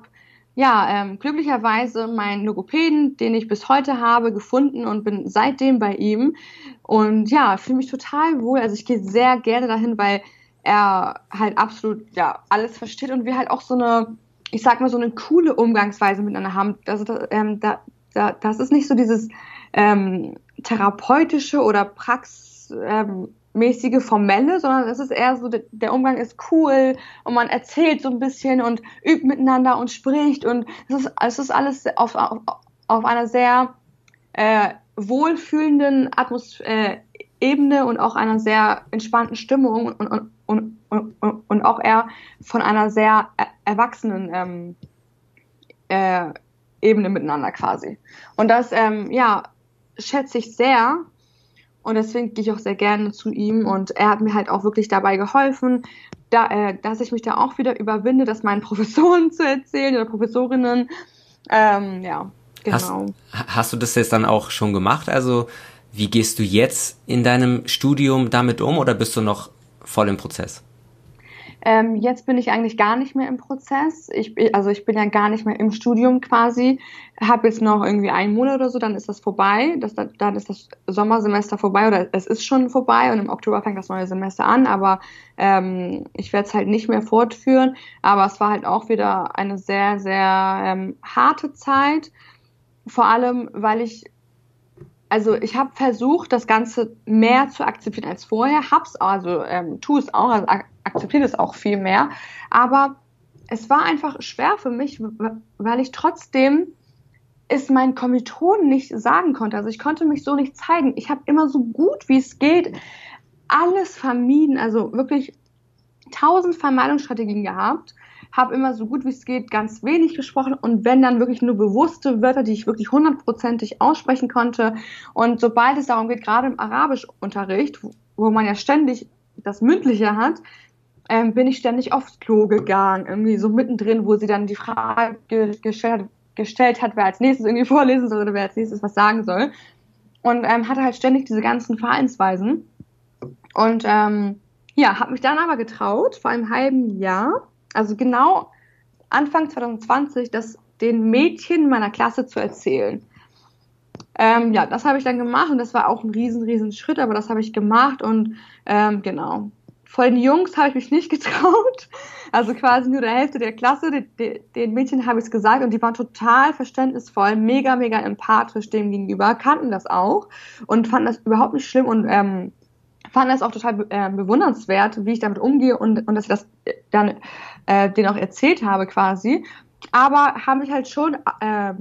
ja, ähm, glücklicherweise meinen Logopäden, den ich bis heute habe, gefunden und bin seitdem bei ihm. Und ja, fühle mich total wohl. Also ich gehe sehr gerne dahin, weil er halt absolut ja alles versteht und wir halt auch so eine, ich sag mal, so eine coole Umgangsweise miteinander haben. Also da, ähm, da, Da, das ist nicht so dieses ähm, therapeutische oder praxismäßige formelle, sondern es ist eher so, der Umgang ist cool und man erzählt so ein bisschen und übt miteinander und spricht und es ist, es ist alles auf, auf, auf einer sehr äh, wohlfühlenden Atmos äh, Ebene und auch einer sehr entspannten Stimmung und, und, und, und, und auch eher von einer sehr erwachsenen ähm, äh, Ebene miteinander quasi. Und das, ähm, ja, schätze ich sehr. Und deswegen gehe ich auch sehr gerne zu ihm. Und er hat mir halt auch wirklich dabei geholfen, da, äh, dass ich mich da auch wieder überwinde, das meinen <laughs> Professoren zu erzählen oder Professorinnen. Ähm, ja, genau. Hast, hast du das jetzt dann auch schon gemacht? Also, wie gehst du jetzt in deinem Studium damit um oder bist du noch voll im Prozess? Ähm, jetzt bin ich eigentlich gar nicht mehr im Prozess. Ich, also ich bin ja gar nicht mehr im Studium quasi. Habe jetzt noch irgendwie einen Monat oder so, dann ist das vorbei. Das, dann ist das Sommersemester vorbei oder es ist schon vorbei und im Oktober fängt das neue Semester an. Aber ähm, ich werde es halt nicht mehr fortführen. Aber es war halt auch wieder eine sehr, sehr ähm, harte Zeit. Vor allem, weil ich also ich habe versucht, das Ganze mehr zu akzeptieren als vorher, hab's also ähm, tu es auch, also akzeptiere es auch viel mehr, aber es war einfach schwer für mich, weil ich trotzdem es meinen Kommilitonen nicht sagen konnte. Also ich konnte mich so nicht zeigen. Ich habe immer so gut wie es geht alles vermieden, also wirklich tausend Vermeidungsstrategien gehabt habe immer so gut wie es geht ganz wenig gesprochen und wenn dann wirklich nur bewusste Wörter, die ich wirklich hundertprozentig aussprechen konnte. Und sobald es darum geht, gerade im Arabischunterricht, wo man ja ständig das Mündliche hat, ähm, bin ich ständig aufs Klo gegangen, irgendwie so mittendrin, wo sie dann die Frage gestellt, gestellt hat, wer als nächstes irgendwie vorlesen soll oder wer als nächstes was sagen soll. Und ähm, hatte halt ständig diese ganzen Verhaltensweisen. Und ähm, ja, habe mich dann aber getraut, vor einem halben Jahr, also genau Anfang 2020, das den Mädchen meiner Klasse zu erzählen. Ähm, ja, das habe ich dann gemacht und das war auch ein riesen, riesen Schritt, aber das habe ich gemacht und ähm, genau. Vor den Jungs habe ich mich nicht <laughs> getraut. Also quasi nur der Hälfte der Klasse, den, den Mädchen habe ich es gesagt und die waren total verständnisvoll, mega, mega empathisch dem gegenüber, kannten das auch und fanden das überhaupt nicht schlimm und ähm, fanden das auch total äh, bewundernswert, wie ich damit umgehe und, und dass ich das dann äh, denen auch erzählt habe quasi. Aber haben mich halt schon äh,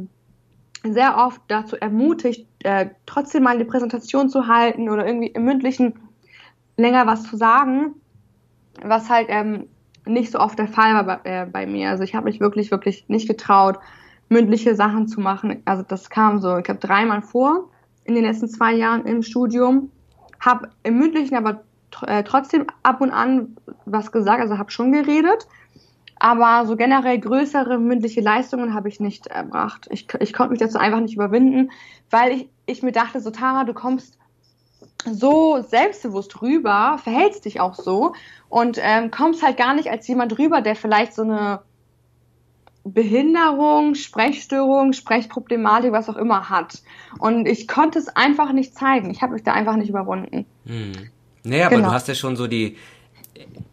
sehr oft dazu ermutigt, äh, trotzdem mal eine Präsentation zu halten oder irgendwie im mündlichen länger was zu sagen, was halt ähm, nicht so oft der Fall war bei, äh, bei mir. Also ich habe mich wirklich, wirklich nicht getraut, mündliche Sachen zu machen. Also das kam so, ich glaube, dreimal vor in den letzten zwei Jahren im Studium habe im mündlichen aber äh, trotzdem ab und an was gesagt, also habe schon geredet, aber so generell größere mündliche Leistungen habe ich nicht erbracht. Ich, ich konnte mich dazu einfach nicht überwinden, weil ich, ich mir dachte, so Tara, du kommst so selbstbewusst rüber, verhältst dich auch so und ähm, kommst halt gar nicht als jemand rüber, der vielleicht so eine Behinderung, Sprechstörung, Sprechproblematik, was auch immer hat. Und ich konnte es einfach nicht zeigen. Ich habe mich da einfach nicht überwunden. Hm. Naja, genau. aber du hast ja schon so die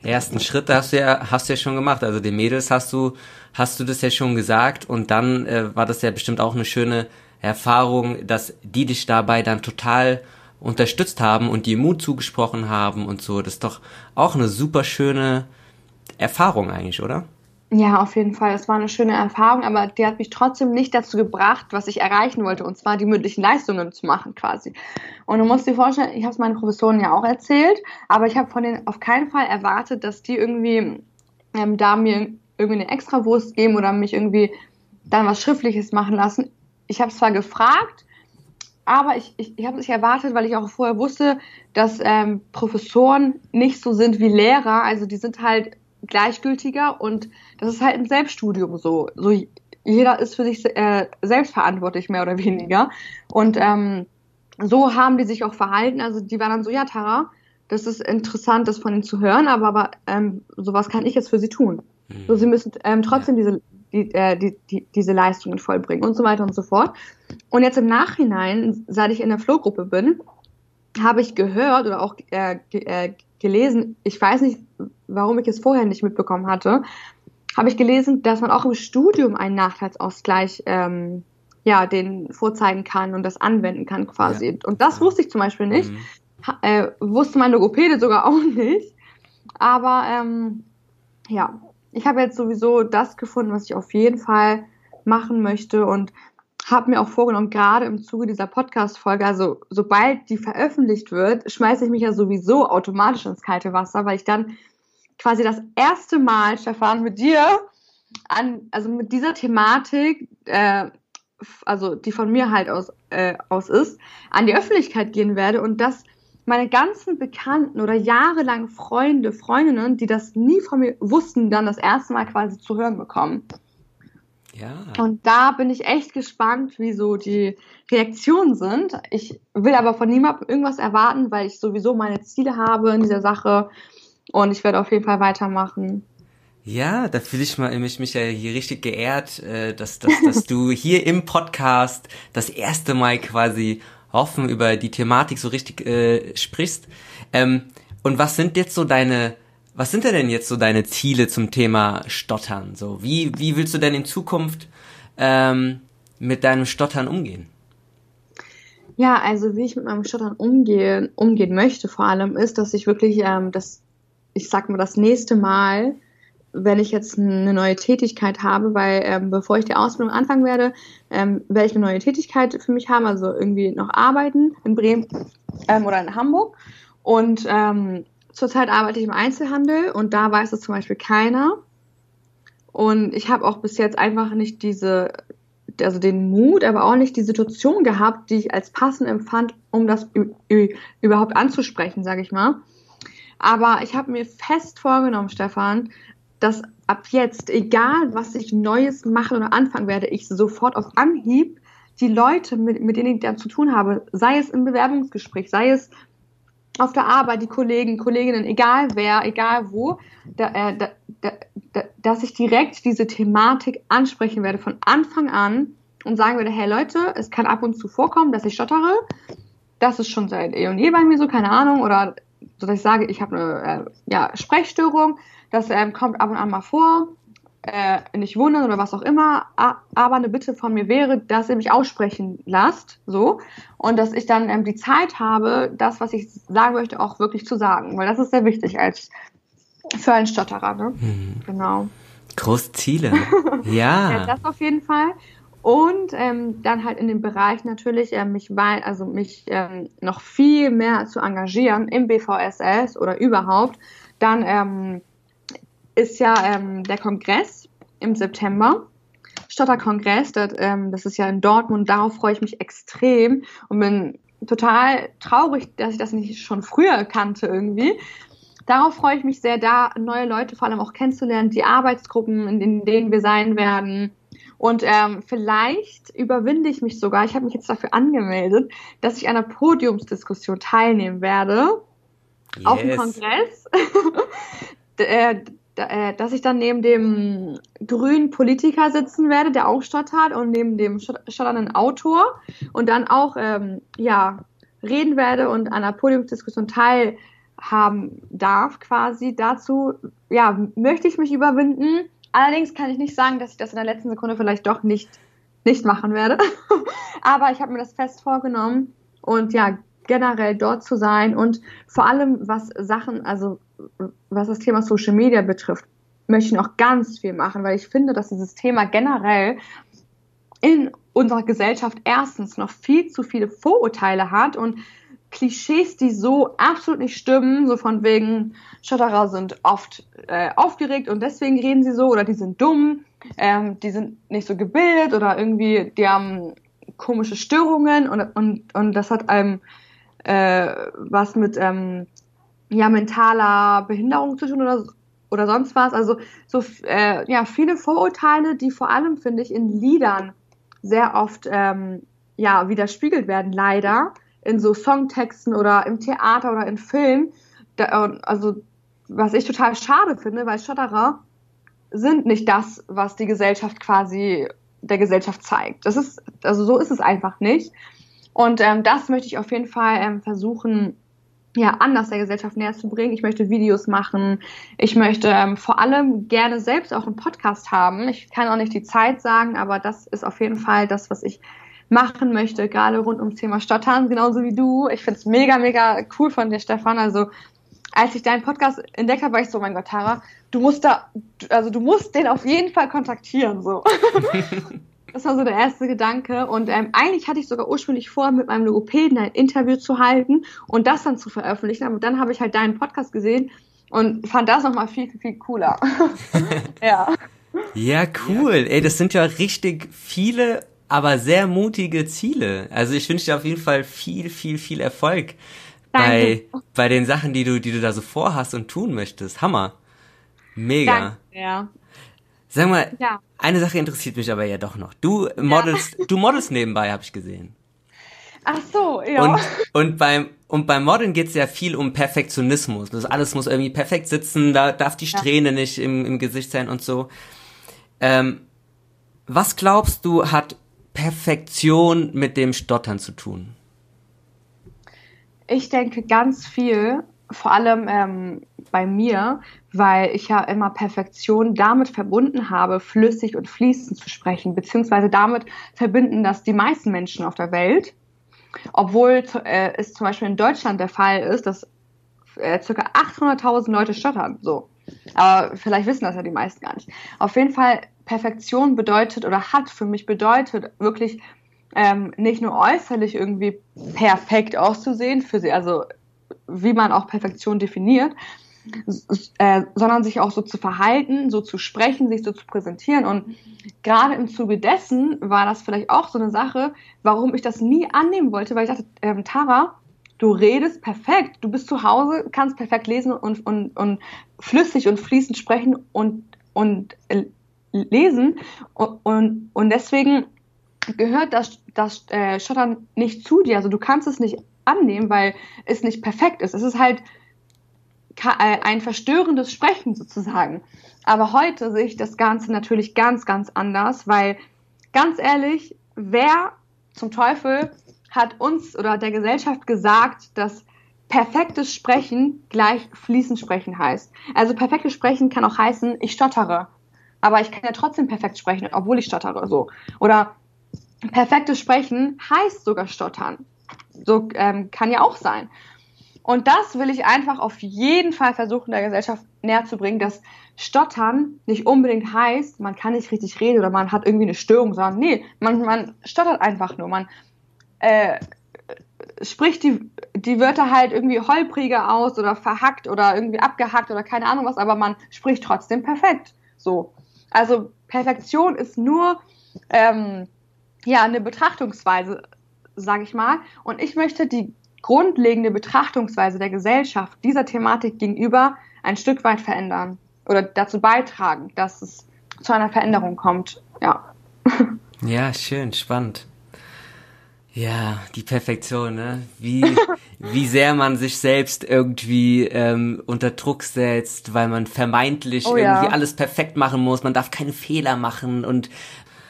ersten Schritte hast du ja, hast du ja schon gemacht. Also den Mädels hast du, hast du das ja schon gesagt und dann äh, war das ja bestimmt auch eine schöne Erfahrung, dass die dich dabei dann total unterstützt haben und dir Mut zugesprochen haben und so. Das ist doch auch eine super schöne Erfahrung eigentlich, oder? Ja, auf jeden Fall. Es war eine schöne Erfahrung, aber die hat mich trotzdem nicht dazu gebracht, was ich erreichen wollte, und zwar die mündlichen Leistungen zu machen quasi. Und du musst dir vorstellen, ich habe es meinen Professoren ja auch erzählt, aber ich habe von denen auf keinen Fall erwartet, dass die irgendwie ähm, da mir irgendwie eine Extrawurst geben oder mich irgendwie dann was Schriftliches machen lassen. Ich habe zwar gefragt, aber ich, ich, ich habe es nicht erwartet, weil ich auch vorher wusste, dass ähm, Professoren nicht so sind wie Lehrer. Also die sind halt gleichgültiger und das ist halt im Selbststudium so. So jeder ist für sich äh, selbst verantwortlich, mehr oder weniger. Und ähm, so haben die sich auch verhalten. Also die waren dann so, ja, Tara, das ist interessant, das von ihnen zu hören, aber, aber ähm, sowas kann ich jetzt für sie tun. Mhm. So, sie müssen ähm, trotzdem diese, die, äh, die, die, diese Leistungen vollbringen und so weiter und so fort. Und jetzt im Nachhinein, seit ich in der Flow-Gruppe bin, habe ich gehört oder auch äh, äh, gelesen, ich weiß nicht, warum ich es vorher nicht mitbekommen hatte, habe ich gelesen, dass man auch im Studium einen Nachteilsausgleich ähm, ja, den vorzeigen kann und das anwenden kann quasi. Ja. Und das wusste ich zum Beispiel nicht. Mhm. Äh, wusste mein Logopäde sogar <laughs> auch nicht. Aber ähm, ja, ich habe jetzt sowieso das gefunden, was ich auf jeden Fall machen möchte und habe mir auch vorgenommen, gerade im Zuge dieser Podcast-Folge, also sobald die veröffentlicht wird, schmeiße ich mich ja sowieso automatisch ins kalte Wasser, weil ich dann quasi das erste Mal, Stefan, mit dir an, also mit dieser Thematik, äh, also die von mir halt aus, äh, aus ist, an die Öffentlichkeit gehen werde und dass meine ganzen Bekannten oder jahrelang Freunde, Freundinnen, die das nie von mir wussten, dann das erste Mal quasi zu hören bekommen. Ja. Und da bin ich echt gespannt, wie so die Reaktionen sind. Ich will aber von niemandem irgendwas erwarten, weil ich sowieso meine Ziele habe in dieser Sache und ich werde auf jeden Fall weitermachen. Ja, da fühle ich mich, mich ja hier richtig geehrt, äh, dass, dass, dass du <laughs> hier im Podcast das erste Mal quasi offen über die Thematik so richtig äh, sprichst. Ähm, und was sind jetzt so deine, was sind denn jetzt so deine Ziele zum Thema Stottern? So, wie, wie willst du denn in Zukunft ähm, mit deinem Stottern umgehen? Ja, also wie ich mit meinem Stottern umgehen, umgehen möchte vor allem, ist, dass ich wirklich ähm, das, ich sag mal, das nächste Mal wenn ich jetzt eine neue Tätigkeit habe, weil ähm, bevor ich die Ausbildung anfangen werde, ähm, werde ich eine neue Tätigkeit für mich haben, also irgendwie noch arbeiten in Bremen ähm, oder in Hamburg. Und ähm, zurzeit arbeite ich im Einzelhandel und da weiß es zum Beispiel keiner. Und ich habe auch bis jetzt einfach nicht diese, also den Mut, aber auch nicht die Situation gehabt, die ich als passend empfand, um das überhaupt anzusprechen, sage ich mal. Aber ich habe mir fest vorgenommen, Stefan, dass ab jetzt, egal was ich Neues machen oder anfangen werde, ich sofort auf Anhieb die Leute, mit, mit denen ich dann zu tun habe, sei es im Bewerbungsgespräch, sei es auf der Arbeit, die Kollegen, Kolleginnen, egal wer, egal wo, da, äh, da, da, dass ich direkt diese Thematik ansprechen werde von Anfang an und sagen werde, hey Leute, es kann ab und zu vorkommen, dass ich stottere. Das ist schon seit eh und je bei mir so, keine Ahnung, oder dass ich sage, ich habe eine äh, ja, Sprechstörung, das ähm, kommt ab und an mal vor. Äh, nicht wundern oder was auch immer, aber eine Bitte von mir wäre, dass ihr mich aussprechen lasst, so, und dass ich dann ähm, die Zeit habe, das, was ich sagen möchte, auch wirklich zu sagen, weil das ist sehr wichtig als für einen Stotterer, ne? Mhm. Genau. Große Ziele. <laughs> ja. ja. Das auf jeden Fall. Und ähm, dann halt in dem Bereich natürlich äh, mich bei, also mich ähm, noch viel mehr zu engagieren im BVSS oder überhaupt. Dann ähm, ist ja ähm, der Kongress im September. Stotterkongress, das, ähm, das ist ja in Dortmund, darauf freue ich mich extrem und bin total traurig, dass ich das nicht schon früher kannte irgendwie. Darauf freue ich mich sehr, da neue Leute vor allem auch kennenzulernen, die Arbeitsgruppen, in denen wir sein werden. Und ähm, vielleicht überwinde ich mich sogar, ich habe mich jetzt dafür angemeldet, dass ich an einer Podiumsdiskussion teilnehmen werde yes. auf dem Kongress. <laughs> Äh, äh, dass ich dann neben dem grünen Politiker sitzen werde, der auch stottert, und neben dem stotternden Autor und dann auch ähm, ja reden werde und an einer Podiumsdiskussion teilhaben darf, quasi dazu, ja, möchte ich mich überwinden. Allerdings kann ich nicht sagen, dass ich das in der letzten Sekunde vielleicht doch nicht, nicht machen werde. <laughs> Aber ich habe mir das fest vorgenommen und ja, generell dort zu sein und vor allem was Sachen, also was das Thema Social Media betrifft, möchte ich noch ganz viel machen, weil ich finde, dass dieses Thema generell in unserer Gesellschaft erstens noch viel zu viele Vorurteile hat und Klischees, die so absolut nicht stimmen, so von wegen Stotterer sind oft äh, aufgeregt und deswegen reden sie so oder die sind dumm, ähm, die sind nicht so gebildet oder irgendwie die haben komische Störungen und, und, und das hat einem äh, was mit ähm, ja, mentaler Behinderung zu tun oder, oder sonst was. Also so äh, ja, viele Vorurteile, die vor allem, finde ich, in Liedern sehr oft ähm, ja, widerspiegelt werden, leider. In so Songtexten oder im Theater oder in Filmen. Da, also, was ich total schade finde, weil Stotterer sind nicht das, was die Gesellschaft quasi der Gesellschaft zeigt. Das ist, also so ist es einfach nicht. Und ähm, das möchte ich auf jeden Fall ähm, versuchen ja, anders der Gesellschaft näher zu bringen. Ich möchte Videos machen. Ich möchte ähm, vor allem gerne selbst auch einen Podcast haben. Ich kann auch nicht die Zeit sagen, aber das ist auf jeden Fall das, was ich machen möchte, gerade rund ums Thema Stottern, genauso wie du. Ich finde es mega, mega cool von dir, Stefan. Also als ich deinen Podcast entdeckt habe, war ich so, mein Gott, Tara, du musst da, also du musst den auf jeden Fall kontaktieren, so. <laughs> das war so der erste Gedanke. Und ähm, eigentlich hatte ich sogar ursprünglich vor, mit meinem Logopäden ein Interview zu halten und das dann zu veröffentlichen. Aber dann habe ich halt deinen Podcast gesehen und fand das nochmal viel, viel, viel cooler. <laughs> ja. Ja, cool. Ey, das sind ja richtig viele, aber sehr mutige Ziele. Also ich wünsche dir auf jeden Fall viel, viel, viel Erfolg bei, bei den Sachen, die du, die du da so vorhast und tun möchtest. Hammer. Mega. Danke, ja. Sag mal, ja. eine Sache interessiert mich aber ja doch noch. Du modelst, ja. du modelst nebenbei, habe ich gesehen. Ach so, ja. Und, und beim und beim Modeln geht's ja viel um Perfektionismus. Das alles muss irgendwie perfekt sitzen, da darf die Strähne ja. nicht im, im Gesicht sein und so. Ähm, was glaubst du, hat Perfektion mit dem Stottern zu tun? Ich denke ganz viel, vor allem ähm, bei mir, weil ich ja immer Perfektion damit verbunden habe, flüssig und fließend zu sprechen, beziehungsweise damit verbinden das die meisten Menschen auf der Welt. Obwohl äh, es zum Beispiel in Deutschland der Fall ist, dass äh, ca. 800.000 Leute stottern. So. Aber vielleicht wissen das ja die meisten gar nicht. Auf jeden Fall, Perfektion bedeutet oder hat für mich bedeutet, wirklich ähm, nicht nur äußerlich irgendwie perfekt auszusehen, für sie, also wie man auch Perfektion definiert, äh, sondern sich auch so zu verhalten, so zu sprechen, sich so zu präsentieren. Und gerade im Zuge dessen war das vielleicht auch so eine Sache, warum ich das nie annehmen wollte, weil ich dachte, ähm, Tara, du redest perfekt, du bist zu Hause, kannst perfekt lesen und, und, und flüssig und fließend sprechen und, und äh, lesen. Und, und, deswegen gehört das, das äh, Schottern nicht zu dir. Also du kannst es nicht annehmen, weil es nicht perfekt ist. Es ist halt äh, ein verstörendes Sprechen sozusagen. Aber heute sehe ich das Ganze natürlich ganz, ganz anders, weil ganz ehrlich, wer zum Teufel hat uns oder der Gesellschaft gesagt, dass perfektes Sprechen gleich fließend sprechen heißt. Also perfektes Sprechen kann auch heißen, ich stottere. Aber ich kann ja trotzdem perfekt sprechen, obwohl ich stottere, so. Oder perfektes Sprechen heißt sogar stottern. So ähm, kann ja auch sein. Und das will ich einfach auf jeden Fall versuchen, der Gesellschaft näher zu bringen, dass Stottern nicht unbedingt heißt, man kann nicht richtig reden oder man hat irgendwie eine Störung, sondern nee, man, man stottert einfach nur. Man äh, spricht die, die Wörter halt irgendwie holpriger aus oder verhackt oder irgendwie abgehackt oder keine Ahnung was, aber man spricht trotzdem perfekt. So. Also Perfektion ist nur ähm, ja eine Betrachtungsweise, sage ich mal. Und ich möchte die grundlegende Betrachtungsweise der Gesellschaft dieser Thematik gegenüber ein Stück weit verändern oder dazu beitragen, dass es zu einer Veränderung kommt. Ja. <laughs> Ja, schön, spannend. Ja, die Perfektion, ne? Wie, <laughs> wie sehr man sich selbst irgendwie ähm, unter Druck setzt, weil man vermeintlich oh, irgendwie ja. alles perfekt machen muss. Man darf keine Fehler machen und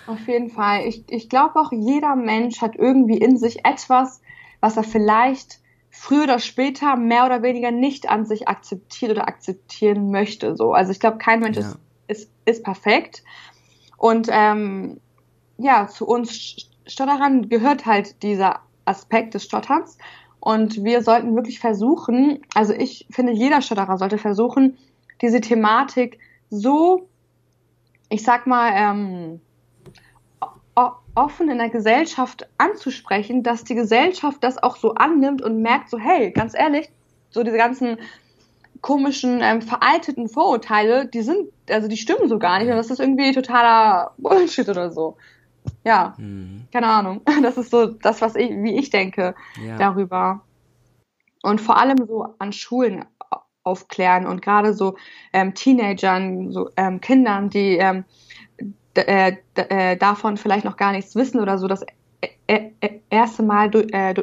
auf jeden Fall. Ich, ich glaube auch, jeder Mensch hat irgendwie in sich etwas, was er vielleicht früher oder später mehr oder weniger nicht an sich akzeptiert oder akzeptieren möchte. So. Also ich glaube, kein Mensch ja. ist, ist, ist perfekt. Und ähm, ja, zu uns Stotterern gehört halt dieser Aspekt des Stotterns. Und wir sollten wirklich versuchen, also ich finde, jeder Stotterer sollte versuchen, diese Thematik so, ich sag mal, ähm, offen in der Gesellschaft anzusprechen, dass die Gesellschaft das auch so annimmt und merkt so, hey, ganz ehrlich, so diese ganzen komischen, ähm, veralteten Vorurteile, die sind, also die stimmen so gar nicht und das ist irgendwie totaler Bullshit oder so. Ja, mhm. keine Ahnung. <laughs> Das ist so das, was ich, wie ich denke ja. darüber. Und vor allem so an Schulen aufklären und gerade so ähm, Teenagern, so ähm, Kindern, die ähm, äh, äh, davon vielleicht noch gar nichts wissen oder so das äh, äh, erste Mal durch, äh,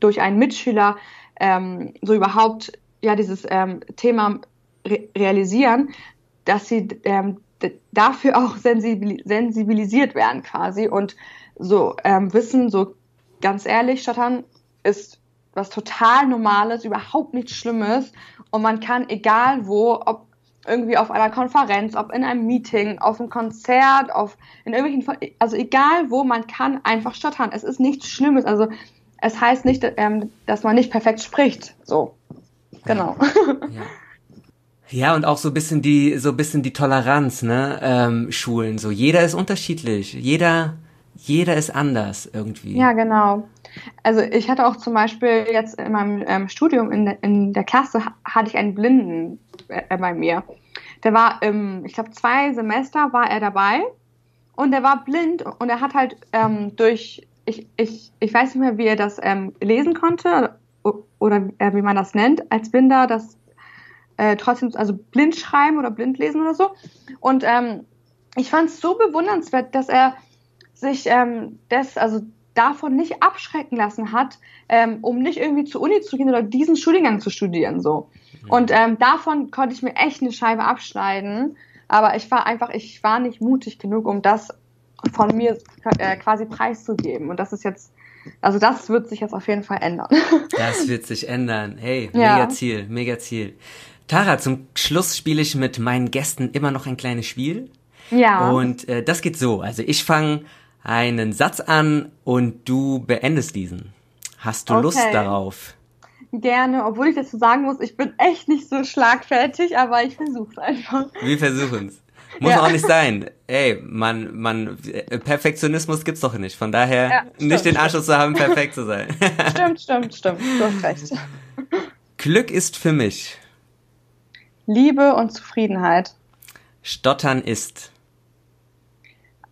durch einen Mitschüler ähm, so überhaupt ja dieses ähm, Thema re realisieren, dass sie ähm, dafür auch sensibilisiert werden quasi und so ähm, wissen, so ganz ehrlich, Stottern ist was total Normales, überhaupt nichts Schlimmes. Und man kann, egal wo, ob irgendwie auf einer Konferenz, ob in einem Meeting, auf einem Konzert, auf in irgendwelchen, also egal wo, man kann einfach stottern. Es ist nichts Schlimmes. Also es heißt nicht, ähm, dass man nicht perfekt spricht. So, genau. Ja. <laughs> ja. Und auch so ein bisschen die, so bisschen die Toleranz, ne? Ähm, Schulen. So jeder ist unterschiedlich. Jeder, jeder ist anders irgendwie. Ja, genau. Also ich hatte auch zum Beispiel jetzt in meinem ähm, Studium in, in der Klasse hatte ich einen Blinden äh, bei mir. Der war im, ich glaube, zwei Semester war er dabei und er war blind und er hat halt ähm, durch, ich, ich, ich weiß nicht mehr, wie er das ähm, lesen konnte oder äh, wie man das nennt, als Blinder, das äh, trotzdem, also blind schreiben oder blind lesen oder so. Und ähm, ich fand es so bewundernswert, dass er sich ähm, das, also davon nicht abschrecken lassen hat, ähm, um nicht irgendwie zur Uni zu gehen oder diesen Studiengang zu studieren. So. Mhm. Und ähm, davon konnte ich mir echt eine Scheibe abschneiden. Aber ich war einfach, ich war nicht mutig genug, um das von mir äh, quasi preiszugeben. Und das ist jetzt, also das wird sich jetzt auf jeden Fall ändern. Das wird sich ändern. Hey, <laughs> mega ja. Ziel, mega Ziel. Tara, zum Schluss spiele ich mit meinen Gästen immer noch ein kleines Spiel. Ja. Und äh, das geht so. Also ich fange einen Satz an und du beendest diesen. Hast du okay. Lust darauf? Gerne, obwohl ich dazu sagen muss, ich bin echt nicht so schlagfertig, aber ich versuche es einfach. Wir versuchen es. Muss ja. auch nicht sein. Ey, man, man, Perfektionismus gibt's doch nicht. Von daher ja, stimmt, nicht den Anschluss zu haben, perfekt zu sein. <laughs> Stimmt, stimmt, stimmt. Du hast recht. Glück ist für mich. Liebe und Zufriedenheit. Stottern ist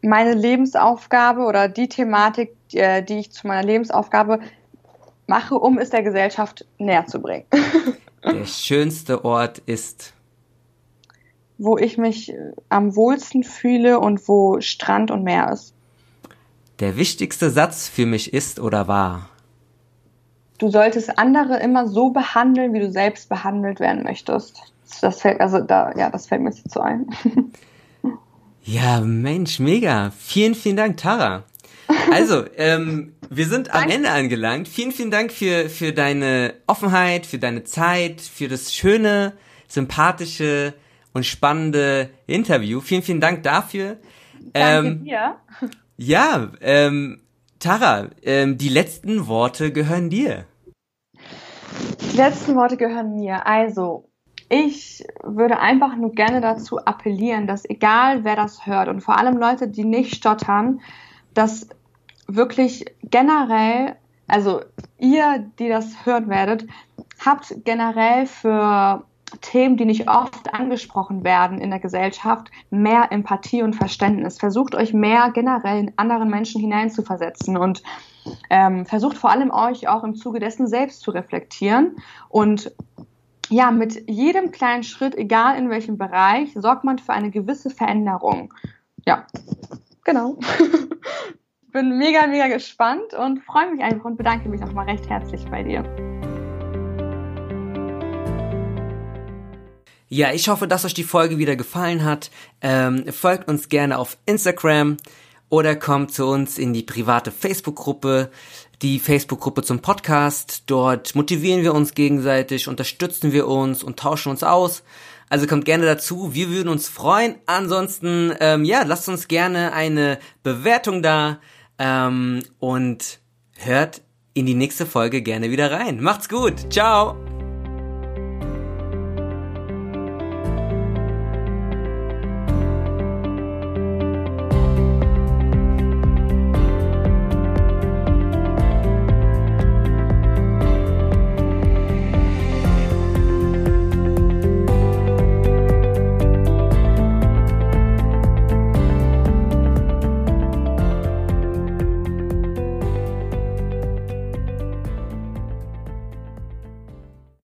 meine Lebensaufgabe oder die Thematik, die, äh, die ich zu meiner Lebensaufgabe mache, um es der Gesellschaft näher zu bringen. Der <laughs> schönste Ort ist, wo ich mich äh, am wohlsten fühle und wo Strand und Meer ist. Der wichtigste Satz für mich ist oder war. Du solltest andere immer so behandeln, wie du selbst behandelt werden möchtest. Das fällt, also da, ja, das fällt mir jetzt so ein. <laughs> Ja, Mensch, mega. Vielen, vielen Dank, Tara. Also, ähm, wir sind am Ende angelangt. Vielen, vielen Dank für, für deine Offenheit, für deine Zeit, für das schöne, sympathische und spannende Interview. Vielen, vielen Dank dafür. Danke ähm, dir. Ja, ähm, Tara, ähm, die letzten Worte gehören dir. Die letzten Worte gehören mir. Also, ich würde einfach nur gerne dazu appellieren, dass egal wer das hört und vor allem Leute, die nicht stottern, dass wirklich generell, also ihr, die das hören werdet, habt generell für Themen, die nicht oft angesprochen werden in der Gesellschaft, mehr Empathie und Verständnis. Versucht euch mehr generell in anderen Menschen hineinzuversetzen und ähm, versucht vor allem euch auch im Zuge dessen selbst zu reflektieren und ja, mit jedem kleinen Schritt, egal in welchem Bereich, sorgt man für eine gewisse Veränderung. Ja, genau. <laughs> Bin mega, mega gespannt und freue mich einfach und bedanke mich nochmal recht herzlich bei dir. Ja, ich hoffe, dass euch die Folge wieder gefallen hat. Ähm, folgt uns gerne auf Instagram oder kommt zu uns in die private Facebook-Gruppe die Facebook-Gruppe zum Podcast. Dort motivieren wir uns gegenseitig, unterstützen wir uns und tauschen uns aus. Also kommt gerne dazu. Wir würden uns freuen. Ansonsten, ähm, ja, lasst uns gerne eine Bewertung da ähm, und hört in die nächste Folge gerne wieder rein. Macht's gut. Ciao.